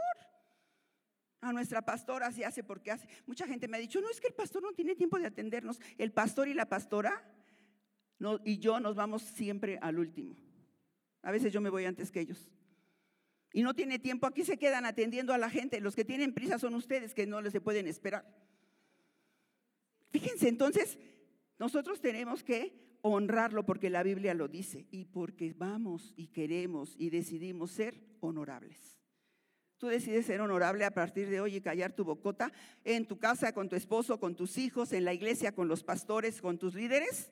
A nuestra pastora así hace porque hace. Mucha gente me ha dicho, no es que el pastor no tiene tiempo de atendernos. El pastor y la pastora y yo nos vamos siempre al último. A veces yo me voy antes que ellos. Y no tiene tiempo, aquí se quedan atendiendo a la gente. Los que tienen prisa son ustedes que no les pueden esperar. Fíjense, entonces, nosotros tenemos que honrarlo porque la Biblia lo dice y porque vamos y queremos y decidimos ser honorables. Tú decides ser honorable a partir de hoy y callar tu bocota en tu casa con tu esposo, con tus hijos, en la iglesia, con los pastores, con tus líderes.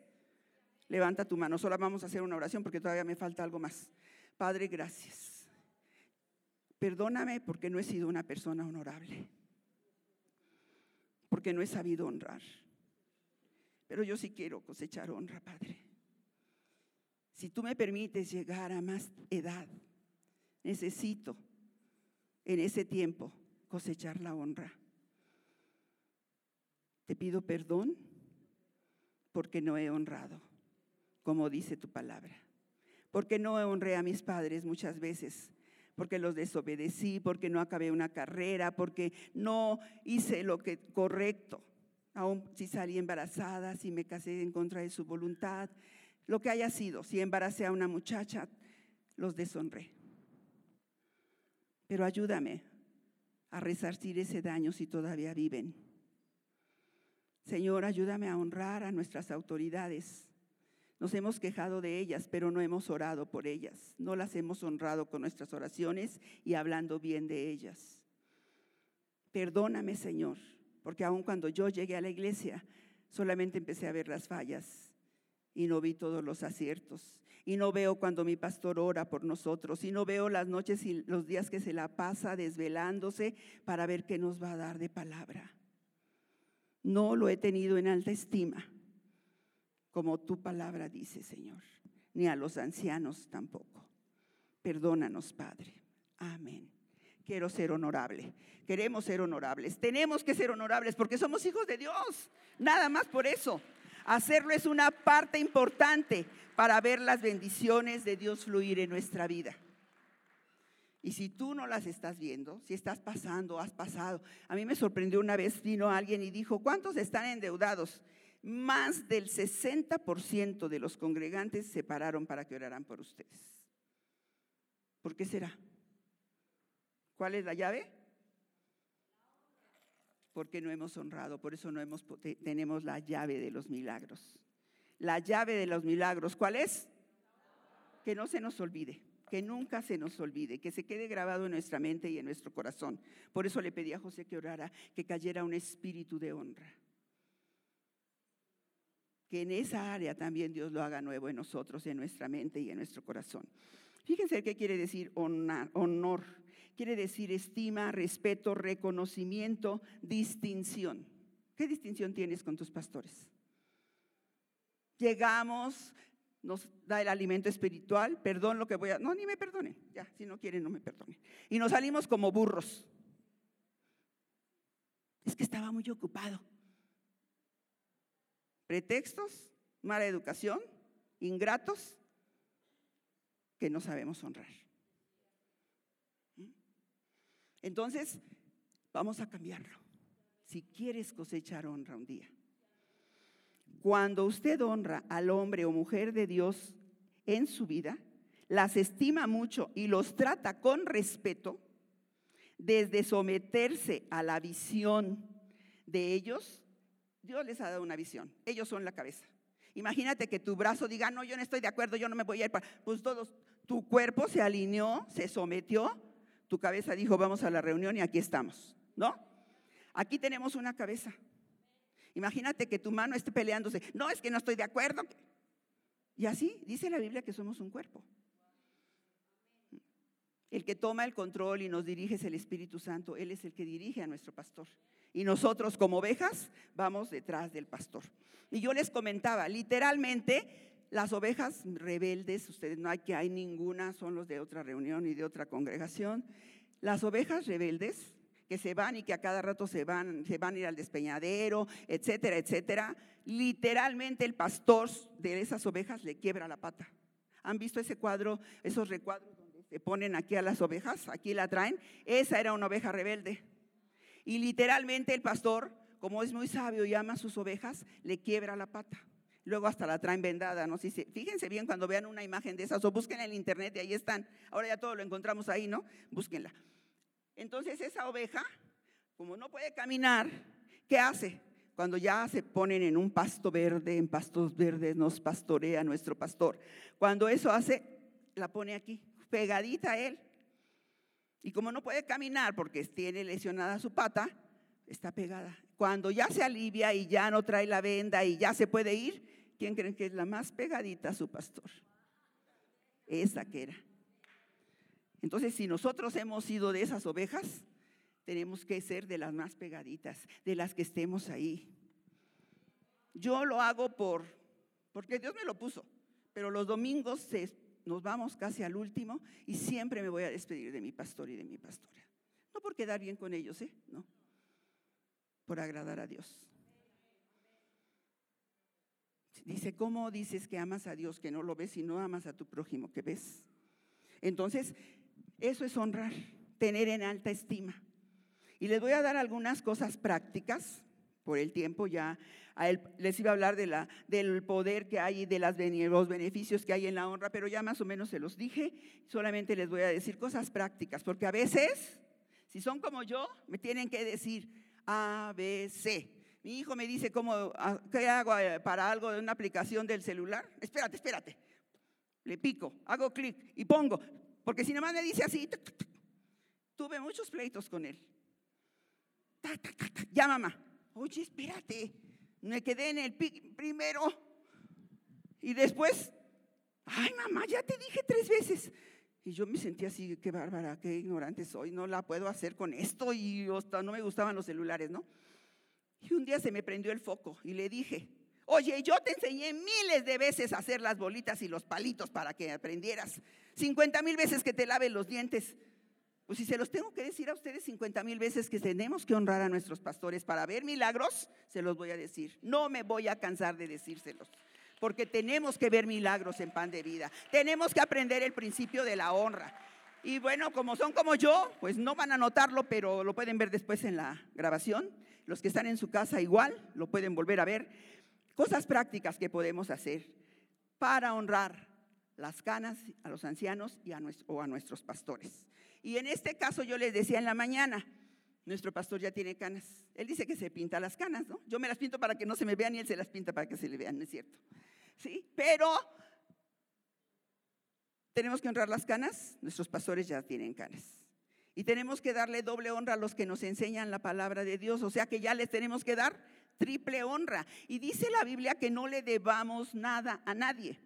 Levanta tu mano, solo vamos a hacer una oración porque todavía me falta algo más. Padre, gracias. Perdóname porque no he sido una persona honorable, porque no he sabido honrar. Pero yo sí quiero cosechar honra, Padre. Si tú me permites llegar a más edad, necesito en ese tiempo cosechar la honra. Te pido perdón porque no he honrado, como dice tu palabra. Porque no honré a mis padres muchas veces, porque los desobedecí, porque no acabé una carrera, porque no hice lo que correcto aún si salí embarazada, si me casé en contra de su voluntad, lo que haya sido, si embaracé a una muchacha, los deshonré. Pero ayúdame a resarcir ese daño si todavía viven. Señor, ayúdame a honrar a nuestras autoridades. Nos hemos quejado de ellas, pero no hemos orado por ellas. No las hemos honrado con nuestras oraciones y hablando bien de ellas. Perdóname, Señor, porque aun cuando yo llegué a la iglesia, solamente empecé a ver las fallas y no vi todos los aciertos. Y no veo cuando mi pastor ora por nosotros. Y no veo las noches y los días que se la pasa desvelándose para ver qué nos va a dar de palabra. No lo he tenido en alta estima, como tu palabra dice, Señor. Ni a los ancianos tampoco. Perdónanos, Padre. Amén quiero ser honorable. Queremos ser honorables. Tenemos que ser honorables porque somos hijos de Dios. Nada más por eso. Hacerlo es una parte importante para ver las bendiciones de Dios fluir en nuestra vida. Y si tú no las estás viendo, si estás pasando, has pasado. A mí me sorprendió una vez, vino alguien y dijo, ¿cuántos están endeudados? Más del 60% de los congregantes se pararon para que oraran por ustedes. ¿Por qué será? ¿Cuál es la llave? Porque no hemos honrado, por eso no hemos, tenemos la llave de los milagros. La llave de los milagros, ¿cuál es? Que no se nos olvide, que nunca se nos olvide, que se quede grabado en nuestra mente y en nuestro corazón. Por eso le pedí a José que orara, que cayera un espíritu de honra. Que en esa área también Dios lo haga nuevo en nosotros, en nuestra mente y en nuestro corazón. Fíjense qué quiere decir honor quiere decir estima, respeto, reconocimiento, distinción. ¿Qué distinción tienes con tus pastores? Llegamos, nos da el alimento espiritual, perdón lo que voy a... No, ni me perdonen, ya, si no quieren, no me perdonen. Y nos salimos como burros. Es que estaba muy ocupado. Pretextos, mala educación, ingratos, que no sabemos honrar. Entonces, vamos a cambiarlo. Si quieres cosechar honra un día. Cuando usted honra al hombre o mujer de Dios en su vida, las estima mucho y los trata con respeto, desde someterse a la visión de ellos, Dios les ha dado una visión. Ellos son la cabeza. Imagínate que tu brazo diga, no, yo no estoy de acuerdo, yo no me voy a ir para... Pues todos, tu cuerpo se alineó, se sometió tu cabeza dijo, vamos a la reunión y aquí estamos, ¿no? Aquí tenemos una cabeza. Imagínate que tu mano esté peleándose. No, es que no estoy de acuerdo. Y así dice la Biblia que somos un cuerpo. El que toma el control y nos dirige es el Espíritu Santo. Él es el que dirige a nuestro pastor. Y nosotros como ovejas vamos detrás del pastor. Y yo les comentaba, literalmente, las ovejas rebeldes, ustedes no hay que hay ninguna, son los de otra reunión y de otra congregación. Las ovejas rebeldes que se van y que a cada rato se van, se van a ir al despeñadero, etcétera, etcétera. Literalmente el pastor de esas ovejas le quiebra la pata. ¿Han visto ese cuadro, esos recuadros donde se ponen aquí a las ovejas? Aquí la traen. Esa era una oveja rebelde. Y literalmente el pastor, como es muy sabio y ama a sus ovejas, le quiebra la pata. Luego hasta la traen vendada, ¿no? Fíjense bien cuando vean una imagen de esas o busquen en internet, y ahí están. Ahora ya todo lo encontramos ahí, ¿no? Búsquenla. Entonces esa oveja, como no puede caminar, ¿qué hace? Cuando ya se ponen en un pasto verde, en pastos verdes, nos pastorea nuestro pastor. Cuando eso hace, la pone aquí, pegadita a él. Y como no puede caminar porque tiene lesionada su pata, está pegada. Cuando ya se alivia y ya no trae la venda y ya se puede ir, ¿quién creen que es la más pegadita a su pastor? Esa que era. Entonces, si nosotros hemos sido de esas ovejas, tenemos que ser de las más pegaditas, de las que estemos ahí. Yo lo hago por, porque Dios me lo puso, pero los domingos nos vamos casi al último y siempre me voy a despedir de mi pastor y de mi pastora. No por quedar bien con ellos, ¿eh? No, por agradar a Dios. Dice, ¿cómo dices que amas a Dios que no lo ves y no amas a tu prójimo que ves? Entonces, eso es honrar, tener en alta estima. Y les voy a dar algunas cosas prácticas por el tiempo ya. les iba a hablar de la, del poder que hay y de las, los beneficios que hay en la honra, pero ya más o menos se los dije. Solamente les voy a decir cosas prácticas, porque a veces, si son como yo, me tienen que decir A, B, C. Mi hijo me dice, ¿cómo, ¿qué hago eh, para algo de una aplicación del celular? Espérate, espérate. Le pico, hago clic y pongo. Porque si nomás me dice así, tuve muchos pleitos con él. Ya, mamá. Oye, espérate. Me quedé en el primero. Y después, ay, mamá, ya te dije tres veces. Y yo me sentía así, qué bárbara, qué ignorante soy, no la puedo hacer con esto y hasta no me gustaban los celulares, ¿no? Y un día se me prendió el foco y le dije, oye, yo te enseñé miles de veces a hacer las bolitas y los palitos para que aprendieras. 50 mil veces que te laves los dientes. Pues si se los tengo que decir a ustedes 50 mil veces que tenemos que honrar a nuestros pastores para ver milagros, se los voy a decir. No me voy a cansar de decírselos. Porque tenemos que ver milagros en pan de vida. Tenemos que aprender el principio de la honra. Y bueno, como son como yo, pues no van a notarlo, pero lo pueden ver después en la grabación. Los que están en su casa igual, lo pueden volver a ver. Cosas prácticas que podemos hacer para honrar las canas a los ancianos y a o a nuestros pastores. Y en este caso yo les decía en la mañana, nuestro pastor ya tiene canas. Él dice que se pinta las canas, ¿no? Yo me las pinto para que no se me vean y él se las pinta para que se le vean, ¿no es cierto? ¿Sí? Pero tenemos que honrar las canas, nuestros pastores ya tienen canas. Y tenemos que darle doble honra a los que nos enseñan la palabra de Dios, o sea que ya les tenemos que dar triple honra. Y dice la Biblia que no le debamos nada a nadie.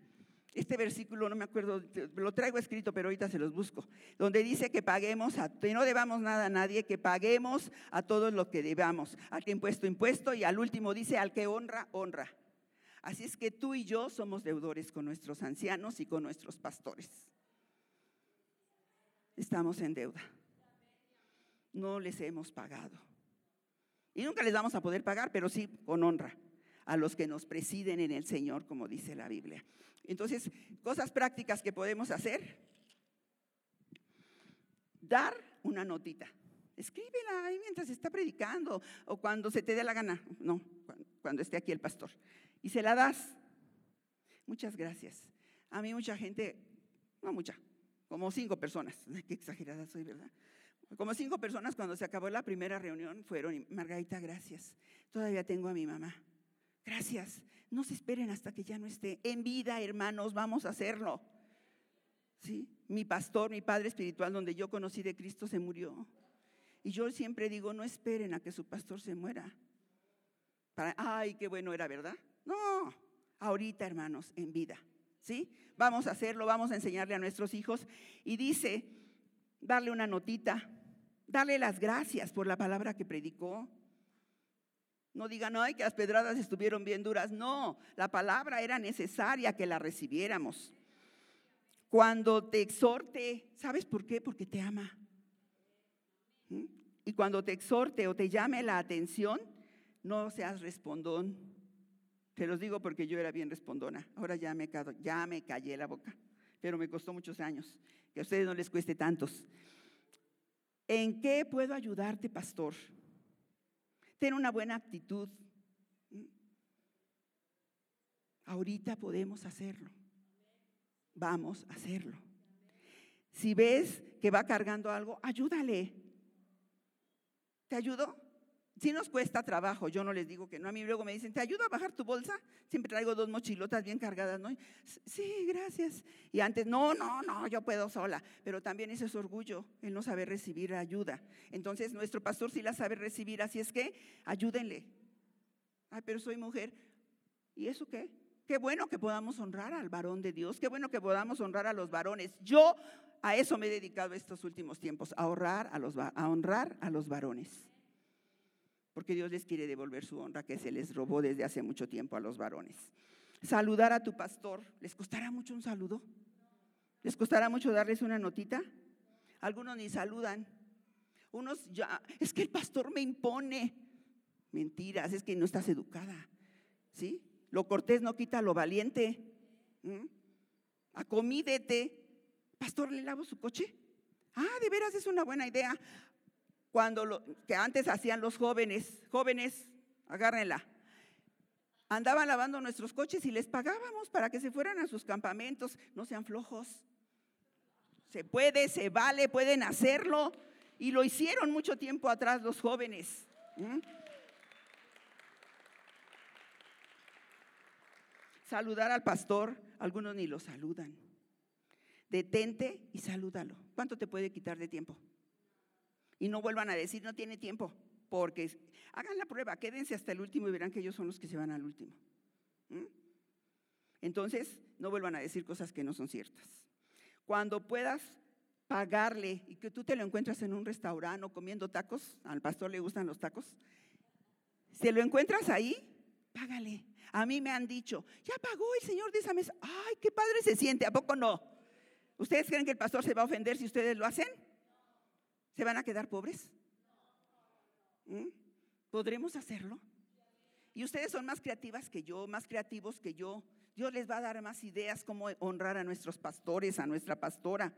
Este versículo, no me acuerdo, lo traigo escrito, pero ahorita se los busco, donde dice que paguemos, a, que no debamos nada a nadie, que paguemos a todos lo que debamos, al que impuesto, impuesto, y al último dice, al que honra, honra. Así es que tú y yo somos deudores con nuestros ancianos y con nuestros pastores. Estamos en deuda. No les hemos pagado. Y nunca les vamos a poder pagar, pero sí con honra a los que nos presiden en el Señor, como dice la Biblia. Entonces, cosas prácticas que podemos hacer. Dar una notita. Escríbela ahí mientras está predicando o cuando se te dé la gana. No, cuando esté aquí el pastor. Y se la das. Muchas gracias. A mí mucha gente, no mucha, como cinco personas. Qué exagerada soy, ¿verdad? Como cinco personas cuando se acabó la primera reunión fueron, Margarita, gracias. Todavía tengo a mi mamá. Gracias. No se esperen hasta que ya no esté. En vida, hermanos, vamos a hacerlo. ¿Sí? Mi pastor, mi padre espiritual, donde yo conocí de Cristo, se murió. Y yo siempre digo, no esperen a que su pastor se muera. Para, ay, qué bueno era, ¿verdad? No, ahorita, hermanos, en vida. ¿Sí? Vamos a hacerlo, vamos a enseñarle a nuestros hijos. Y dice, darle una notita, darle las gracias por la palabra que predicó. No digan, ay, que las pedradas estuvieron bien duras. No, la palabra era necesaria que la recibiéramos. Cuando te exhorte, ¿sabes por qué? Porque te ama. ¿Mm? Y cuando te exhorte o te llame la atención, no seas respondón. Te los digo porque yo era bien respondona. Ahora ya me, ya me callé la boca. pero me costó muchos años. Que a ustedes no les cueste tantos. ¿En qué puedo ayudarte, pastor? Ten una buena actitud. Ahorita podemos hacerlo. Vamos a hacerlo. Si ves que va cargando algo, ayúdale. ¿Te ayudo? Si nos cuesta trabajo, yo no les digo que no. A mí luego me dicen, ¿te ayudo a bajar tu bolsa? Siempre traigo dos mochilotas bien cargadas, ¿no? Sí, gracias. Y antes, no, no, no, yo puedo sola. Pero también ese es orgullo, el no saber recibir ayuda. Entonces, nuestro pastor sí la sabe recibir, así es que ayúdenle. Ay, pero soy mujer. ¿Y eso qué? Qué bueno que podamos honrar al varón de Dios, qué bueno que podamos honrar a los varones. Yo a eso me he dedicado estos últimos tiempos, a a los, a honrar a los varones porque Dios les quiere devolver su honra que se les robó desde hace mucho tiempo a los varones. Saludar a tu pastor, ¿les costará mucho un saludo? ¿Les costará mucho darles una notita? Algunos ni saludan. Unos ya, es que el pastor me impone. Mentiras, es que no estás educada. ¿Sí? Lo cortés no quita lo valiente. ¿Mm? Acomídete. Pastor, ¿le lavo su coche? Ah, de veras es una buena idea cuando lo, que antes hacían los jóvenes, jóvenes, agárrenla, andaban lavando nuestros coches y les pagábamos para que se fueran a sus campamentos, no sean flojos. Se puede, se vale, pueden hacerlo y lo hicieron mucho tiempo atrás los jóvenes. Saludar al pastor, algunos ni lo saludan. Detente y salúdalo. ¿Cuánto te puede quitar de tiempo? Y no vuelvan a decir, no tiene tiempo, porque hagan la prueba, quédense hasta el último y verán que ellos son los que se van al último. Entonces, no vuelvan a decir cosas que no son ciertas. Cuando puedas pagarle y que tú te lo encuentras en un restaurante o comiendo tacos, al pastor le gustan los tacos, si lo encuentras ahí, págale. A mí me han dicho, ya pagó el señor de esa mesa. Ay, qué padre se siente, ¿a poco no? ¿Ustedes creen que el pastor se va a ofender si ustedes lo hacen? ¿Se van a quedar pobres? ¿Mm? ¿Podremos hacerlo? Y ustedes son más creativas que yo, más creativos que yo. Dios les va a dar más ideas cómo honrar a nuestros pastores, a nuestra pastora.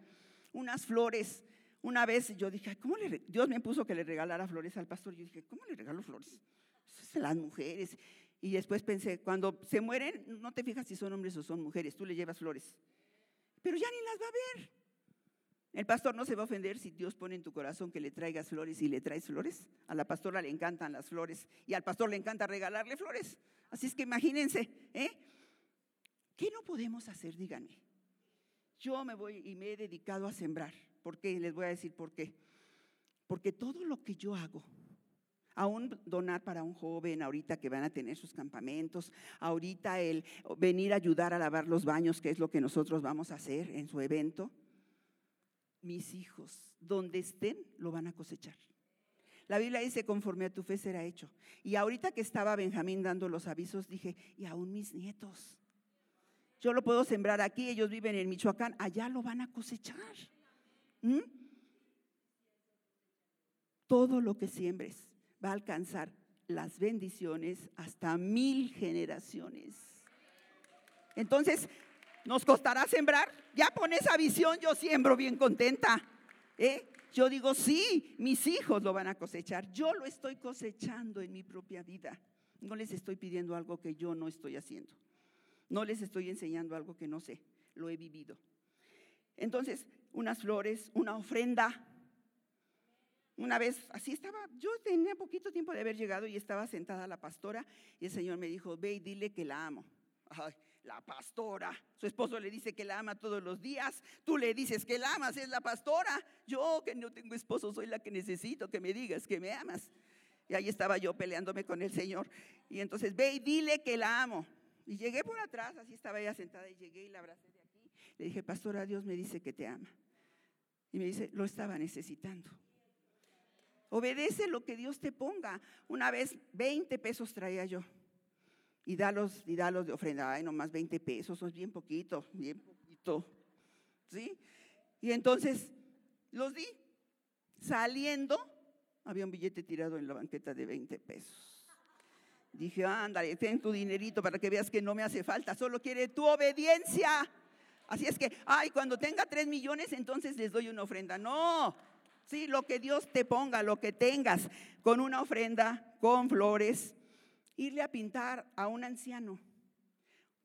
Unas flores. Una vez yo dije, ¿cómo le Dios me puso que le regalara flores al pastor. Yo dije, ¿cómo le regalo flores? Las mujeres. Y después pensé, cuando se mueren, no te fijas si son hombres o son mujeres, tú le llevas flores. Pero ya ni las va a ver. El pastor no se va a ofender si Dios pone en tu corazón que le traigas flores y le traes flores. A la pastora le encantan las flores y al pastor le encanta regalarle flores. Así es que imagínense, ¿eh? ¿Qué no podemos hacer? Díganme. Yo me voy y me he dedicado a sembrar. ¿Por qué? Les voy a decir por qué. Porque todo lo que yo hago, aún donar para un joven, ahorita que van a tener sus campamentos, ahorita el venir a ayudar a lavar los baños, que es lo que nosotros vamos a hacer en su evento, mis hijos, donde estén, lo van a cosechar. La Biblia dice, conforme a tu fe será hecho. Y ahorita que estaba Benjamín dando los avisos, dije, y aún mis nietos. Yo lo puedo sembrar aquí, ellos viven en Michoacán, allá lo van a cosechar. ¿Mm? Todo lo que siembres va a alcanzar las bendiciones hasta mil generaciones. Entonces, ¿Nos costará sembrar? Ya con esa visión yo siembro bien contenta. ¿eh? Yo digo, sí, mis hijos lo van a cosechar. Yo lo estoy cosechando en mi propia vida. No les estoy pidiendo algo que yo no estoy haciendo. No les estoy enseñando algo que no sé. Lo he vivido. Entonces, unas flores, una ofrenda. Una vez, así estaba, yo tenía poquito tiempo de haber llegado y estaba sentada la pastora y el Señor me dijo, ve y dile que la amo. Ay, la pastora. Su esposo le dice que la ama todos los días. Tú le dices que la amas, es la pastora. Yo que no tengo esposo soy la que necesito que me digas que me amas. Y ahí estaba yo peleándome con el Señor. Y entonces ve y dile que la amo. Y llegué por atrás, así estaba ella sentada y llegué y la abracé de aquí. Le dije, pastora, Dios me dice que te ama. Y me dice, lo estaba necesitando. Obedece lo que Dios te ponga. Una vez 20 pesos traía yo y dalos, y dalos de ofrenda. Ay, nomás 20 pesos, eso es bien poquito, bien poquito. ¿Sí? Y entonces los di. Saliendo, había un billete tirado en la banqueta de 20 pesos. Dije, ándale, ten tu dinerito para que veas que no me hace falta, solo quiere tu obediencia. Así es que, ay, cuando tenga tres millones, entonces les doy una ofrenda. No, sí, lo que Dios te ponga, lo que tengas, con una ofrenda, con flores, irle a pintar a un anciano.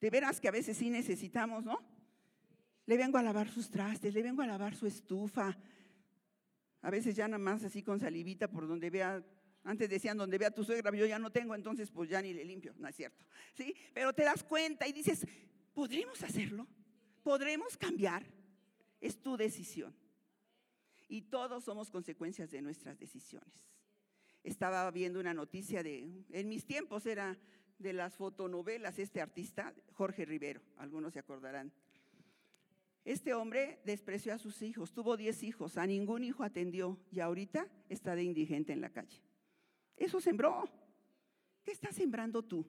De veras que a veces sí necesitamos, ¿no? Le vengo a lavar sus trastes, le vengo a lavar su estufa. A veces ya nada más así con salivita por donde vea antes decían, donde vea tu suegra, yo ya no tengo, entonces pues ya ni le limpio. No es cierto. ¿Sí? Pero te das cuenta y dices, ¿podremos hacerlo? ¿Podremos cambiar? Es tu decisión. Y todos somos consecuencias de nuestras decisiones. Estaba viendo una noticia de, en mis tiempos era de las fotonovelas, este artista, Jorge Rivero, algunos se acordarán. Este hombre despreció a sus hijos, tuvo 10 hijos, a ningún hijo atendió y ahorita está de indigente en la calle. Eso sembró. ¿Qué estás sembrando tú?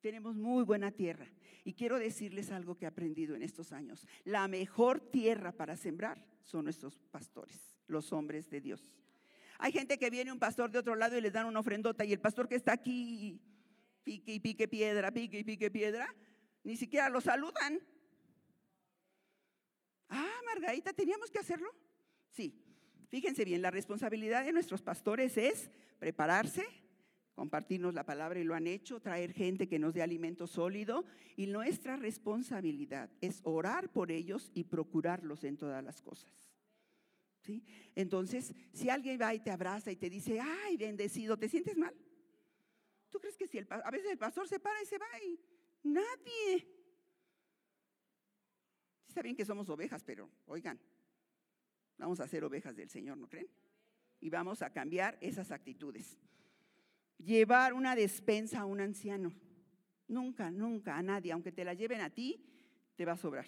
Tenemos muy buena tierra. Y quiero decirles algo que he aprendido en estos años. La mejor tierra para sembrar son nuestros pastores, los hombres de Dios. Hay gente que viene un pastor de otro lado y les dan una ofrendota y el pastor que está aquí pique y pique piedra, pique y pique piedra, ni siquiera lo saludan. Ah, Margarita, ¿teníamos que hacerlo? Sí. Fíjense bien, la responsabilidad de nuestros pastores es prepararse, compartirnos la palabra y lo han hecho, traer gente que nos dé alimento sólido y nuestra responsabilidad es orar por ellos y procurarlos en todas las cosas. Entonces, si alguien va y te abraza y te dice, ay, bendecido, ¿te sientes mal? ¿Tú crees que si el, a veces el pastor se para y se va y nadie? Está bien que somos ovejas, pero oigan, vamos a ser ovejas del Señor, ¿no creen? Y vamos a cambiar esas actitudes. Llevar una despensa a un anciano. Nunca, nunca a nadie, aunque te la lleven a ti, te va a sobrar,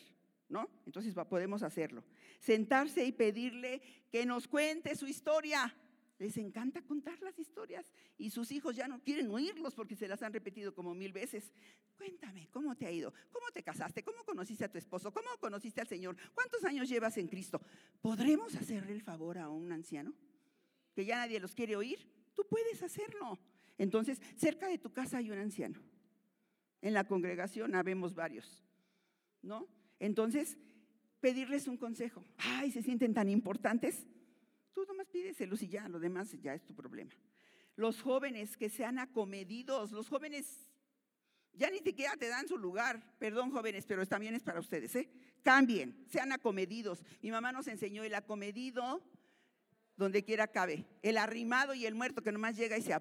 ¿no? Entonces podemos hacerlo. Sentarse y pedirle que nos cuente su historia. Les encanta contar las historias y sus hijos ya no quieren oírlos porque se las han repetido como mil veces. Cuéntame, ¿cómo te ha ido? ¿Cómo te casaste? ¿Cómo conociste a tu esposo? ¿Cómo conociste al Señor? ¿Cuántos años llevas en Cristo? ¿Podremos hacerle el favor a un anciano que ya nadie los quiere oír? Tú puedes hacerlo. Entonces, cerca de tu casa hay un anciano. En la congregación habemos varios, ¿no? Entonces, pedirles un consejo. Ay, se sienten tan importantes Tú nomás pídeselos y ya, lo demás ya es tu problema. Los jóvenes que sean acomedidos, los jóvenes ya ni siquiera te dan su lugar. Perdón, jóvenes, pero también es para ustedes, ¿eh? Cambien, sean acomedidos. Mi mamá nos enseñó el acomedido donde quiera cabe. El arrimado y el muerto que nomás llega y se,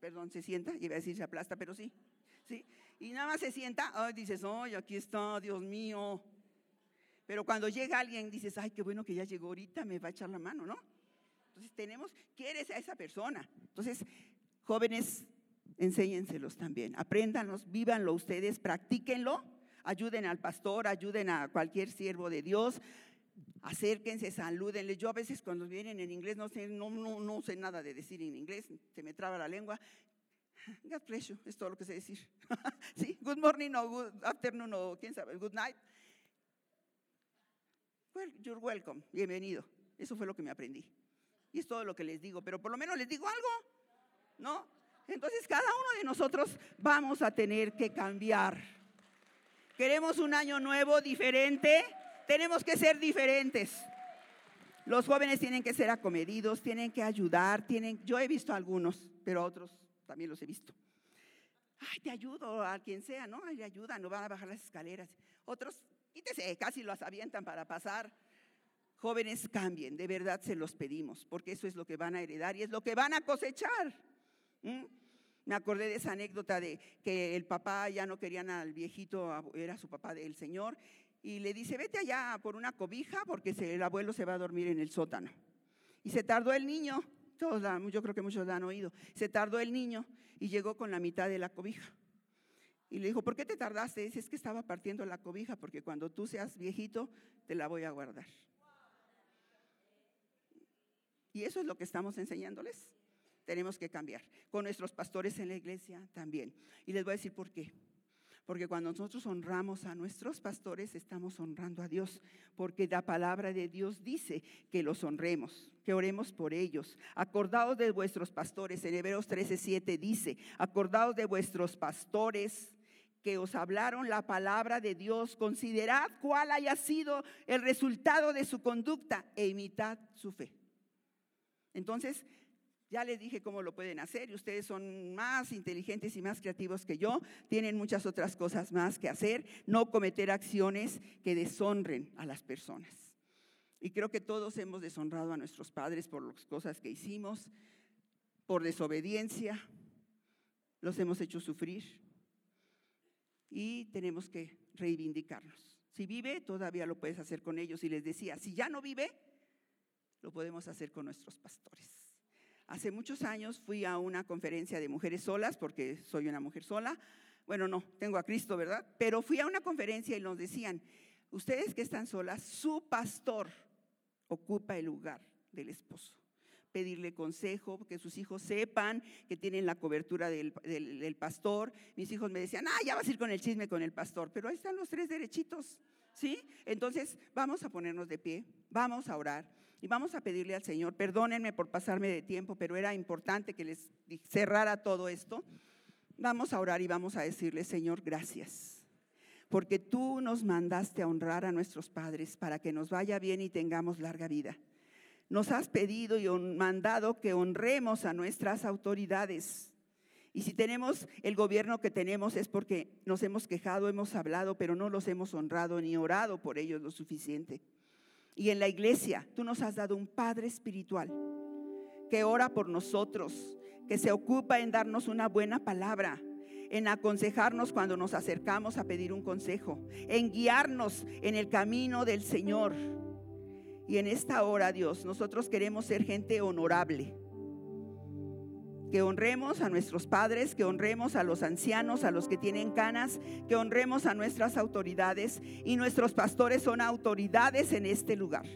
perdón, se sienta, iba a decir se aplasta, pero sí, sí. Y nada más se sienta, ay, dices, ay, aquí está, Dios mío. Pero cuando llega alguien, dices, ay, qué bueno que ya llegó ahorita, me va a echar la mano, ¿no? Entonces tenemos, ¿quieres a esa persona? Entonces, jóvenes, enséñenselos también, apréndanlos, vívanlo ustedes, practíquenlo, ayuden al pastor, ayuden a cualquier siervo de Dios, acérquense, salúdenle. Yo a veces cuando vienen en inglés no sé, no, no, no sé nada de decir en inglés, se me traba la lengua. God bless you, es todo lo que sé decir. sí, good morning o good afternoon o quién sabe, good night. Well, you're welcome, bienvenido. Eso fue lo que me aprendí. Y es todo lo que les digo, pero por lo menos les digo algo, ¿no? Entonces cada uno de nosotros vamos a tener que cambiar. Queremos un año nuevo, diferente, tenemos que ser diferentes. Los jóvenes tienen que ser acomedidos, tienen que ayudar, tienen, yo he visto algunos, pero otros también los he visto. Ay, te ayudo a quien sea, ¿no? Ay, ayuda, no van a bajar las escaleras. Otros, quítese, casi los avientan para pasar. Jóvenes, cambien, de verdad se los pedimos, porque eso es lo que van a heredar y es lo que van a cosechar. Me acordé de esa anécdota de que el papá ya no querían al viejito, era su papá del Señor, y le dice, vete allá por una cobija porque el abuelo se va a dormir en el sótano. Y se tardó el niño, todos yo creo que muchos lo han oído, se tardó el niño y llegó con la mitad de la cobija. Y le dijo, ¿por qué te tardaste? Dice, es que estaba partiendo la cobija porque cuando tú seas viejito te la voy a guardar. Y eso es lo que estamos enseñándoles. Tenemos que cambiar. Con nuestros pastores en la iglesia también. Y les voy a decir por qué. Porque cuando nosotros honramos a nuestros pastores, estamos honrando a Dios. Porque la palabra de Dios dice que los honremos, que oremos por ellos. Acordaos de vuestros pastores. En Hebreos 13:7 dice: Acordaos de vuestros pastores que os hablaron la palabra de Dios, considerad cuál haya sido el resultado de su conducta e imitad su fe. Entonces, ya les dije cómo lo pueden hacer y ustedes son más inteligentes y más creativos que yo. Tienen muchas otras cosas más que hacer. No cometer acciones que deshonren a las personas. Y creo que todos hemos deshonrado a nuestros padres por las cosas que hicimos, por desobediencia. Los hemos hecho sufrir. Y tenemos que reivindicarlos. Si vive, todavía lo puedes hacer con ellos. Y les decía, si ya no vive, lo podemos hacer con nuestros pastores. Hace muchos años fui a una conferencia de mujeres solas, porque soy una mujer sola. Bueno, no, tengo a Cristo, ¿verdad? Pero fui a una conferencia y nos decían, ustedes que están solas, su pastor ocupa el lugar del esposo. Pedirle consejo, que sus hijos sepan que tienen la cobertura del, del pastor. Mis hijos me decían, ah, ya vas a ir con el chisme con el pastor, pero ahí están los tres derechitos, ¿sí? Entonces, vamos a ponernos de pie, vamos a orar. Y vamos a pedirle al Señor, perdónenme por pasarme de tiempo, pero era importante que les cerrara todo esto. Vamos a orar y vamos a decirle, Señor, gracias. Porque tú nos mandaste a honrar a nuestros padres para que nos vaya bien y tengamos larga vida. Nos has pedido y mandado que honremos a nuestras autoridades. Y si tenemos el gobierno que tenemos es porque nos hemos quejado, hemos hablado, pero no los hemos honrado ni orado por ellos lo suficiente. Y en la iglesia tú nos has dado un Padre espiritual que ora por nosotros, que se ocupa en darnos una buena palabra, en aconsejarnos cuando nos acercamos a pedir un consejo, en guiarnos en el camino del Señor. Y en esta hora, Dios, nosotros queremos ser gente honorable. Que honremos a nuestros padres, que honremos a los ancianos, a los que tienen canas, que honremos a nuestras autoridades. Y nuestros pastores son autoridades en este lugar.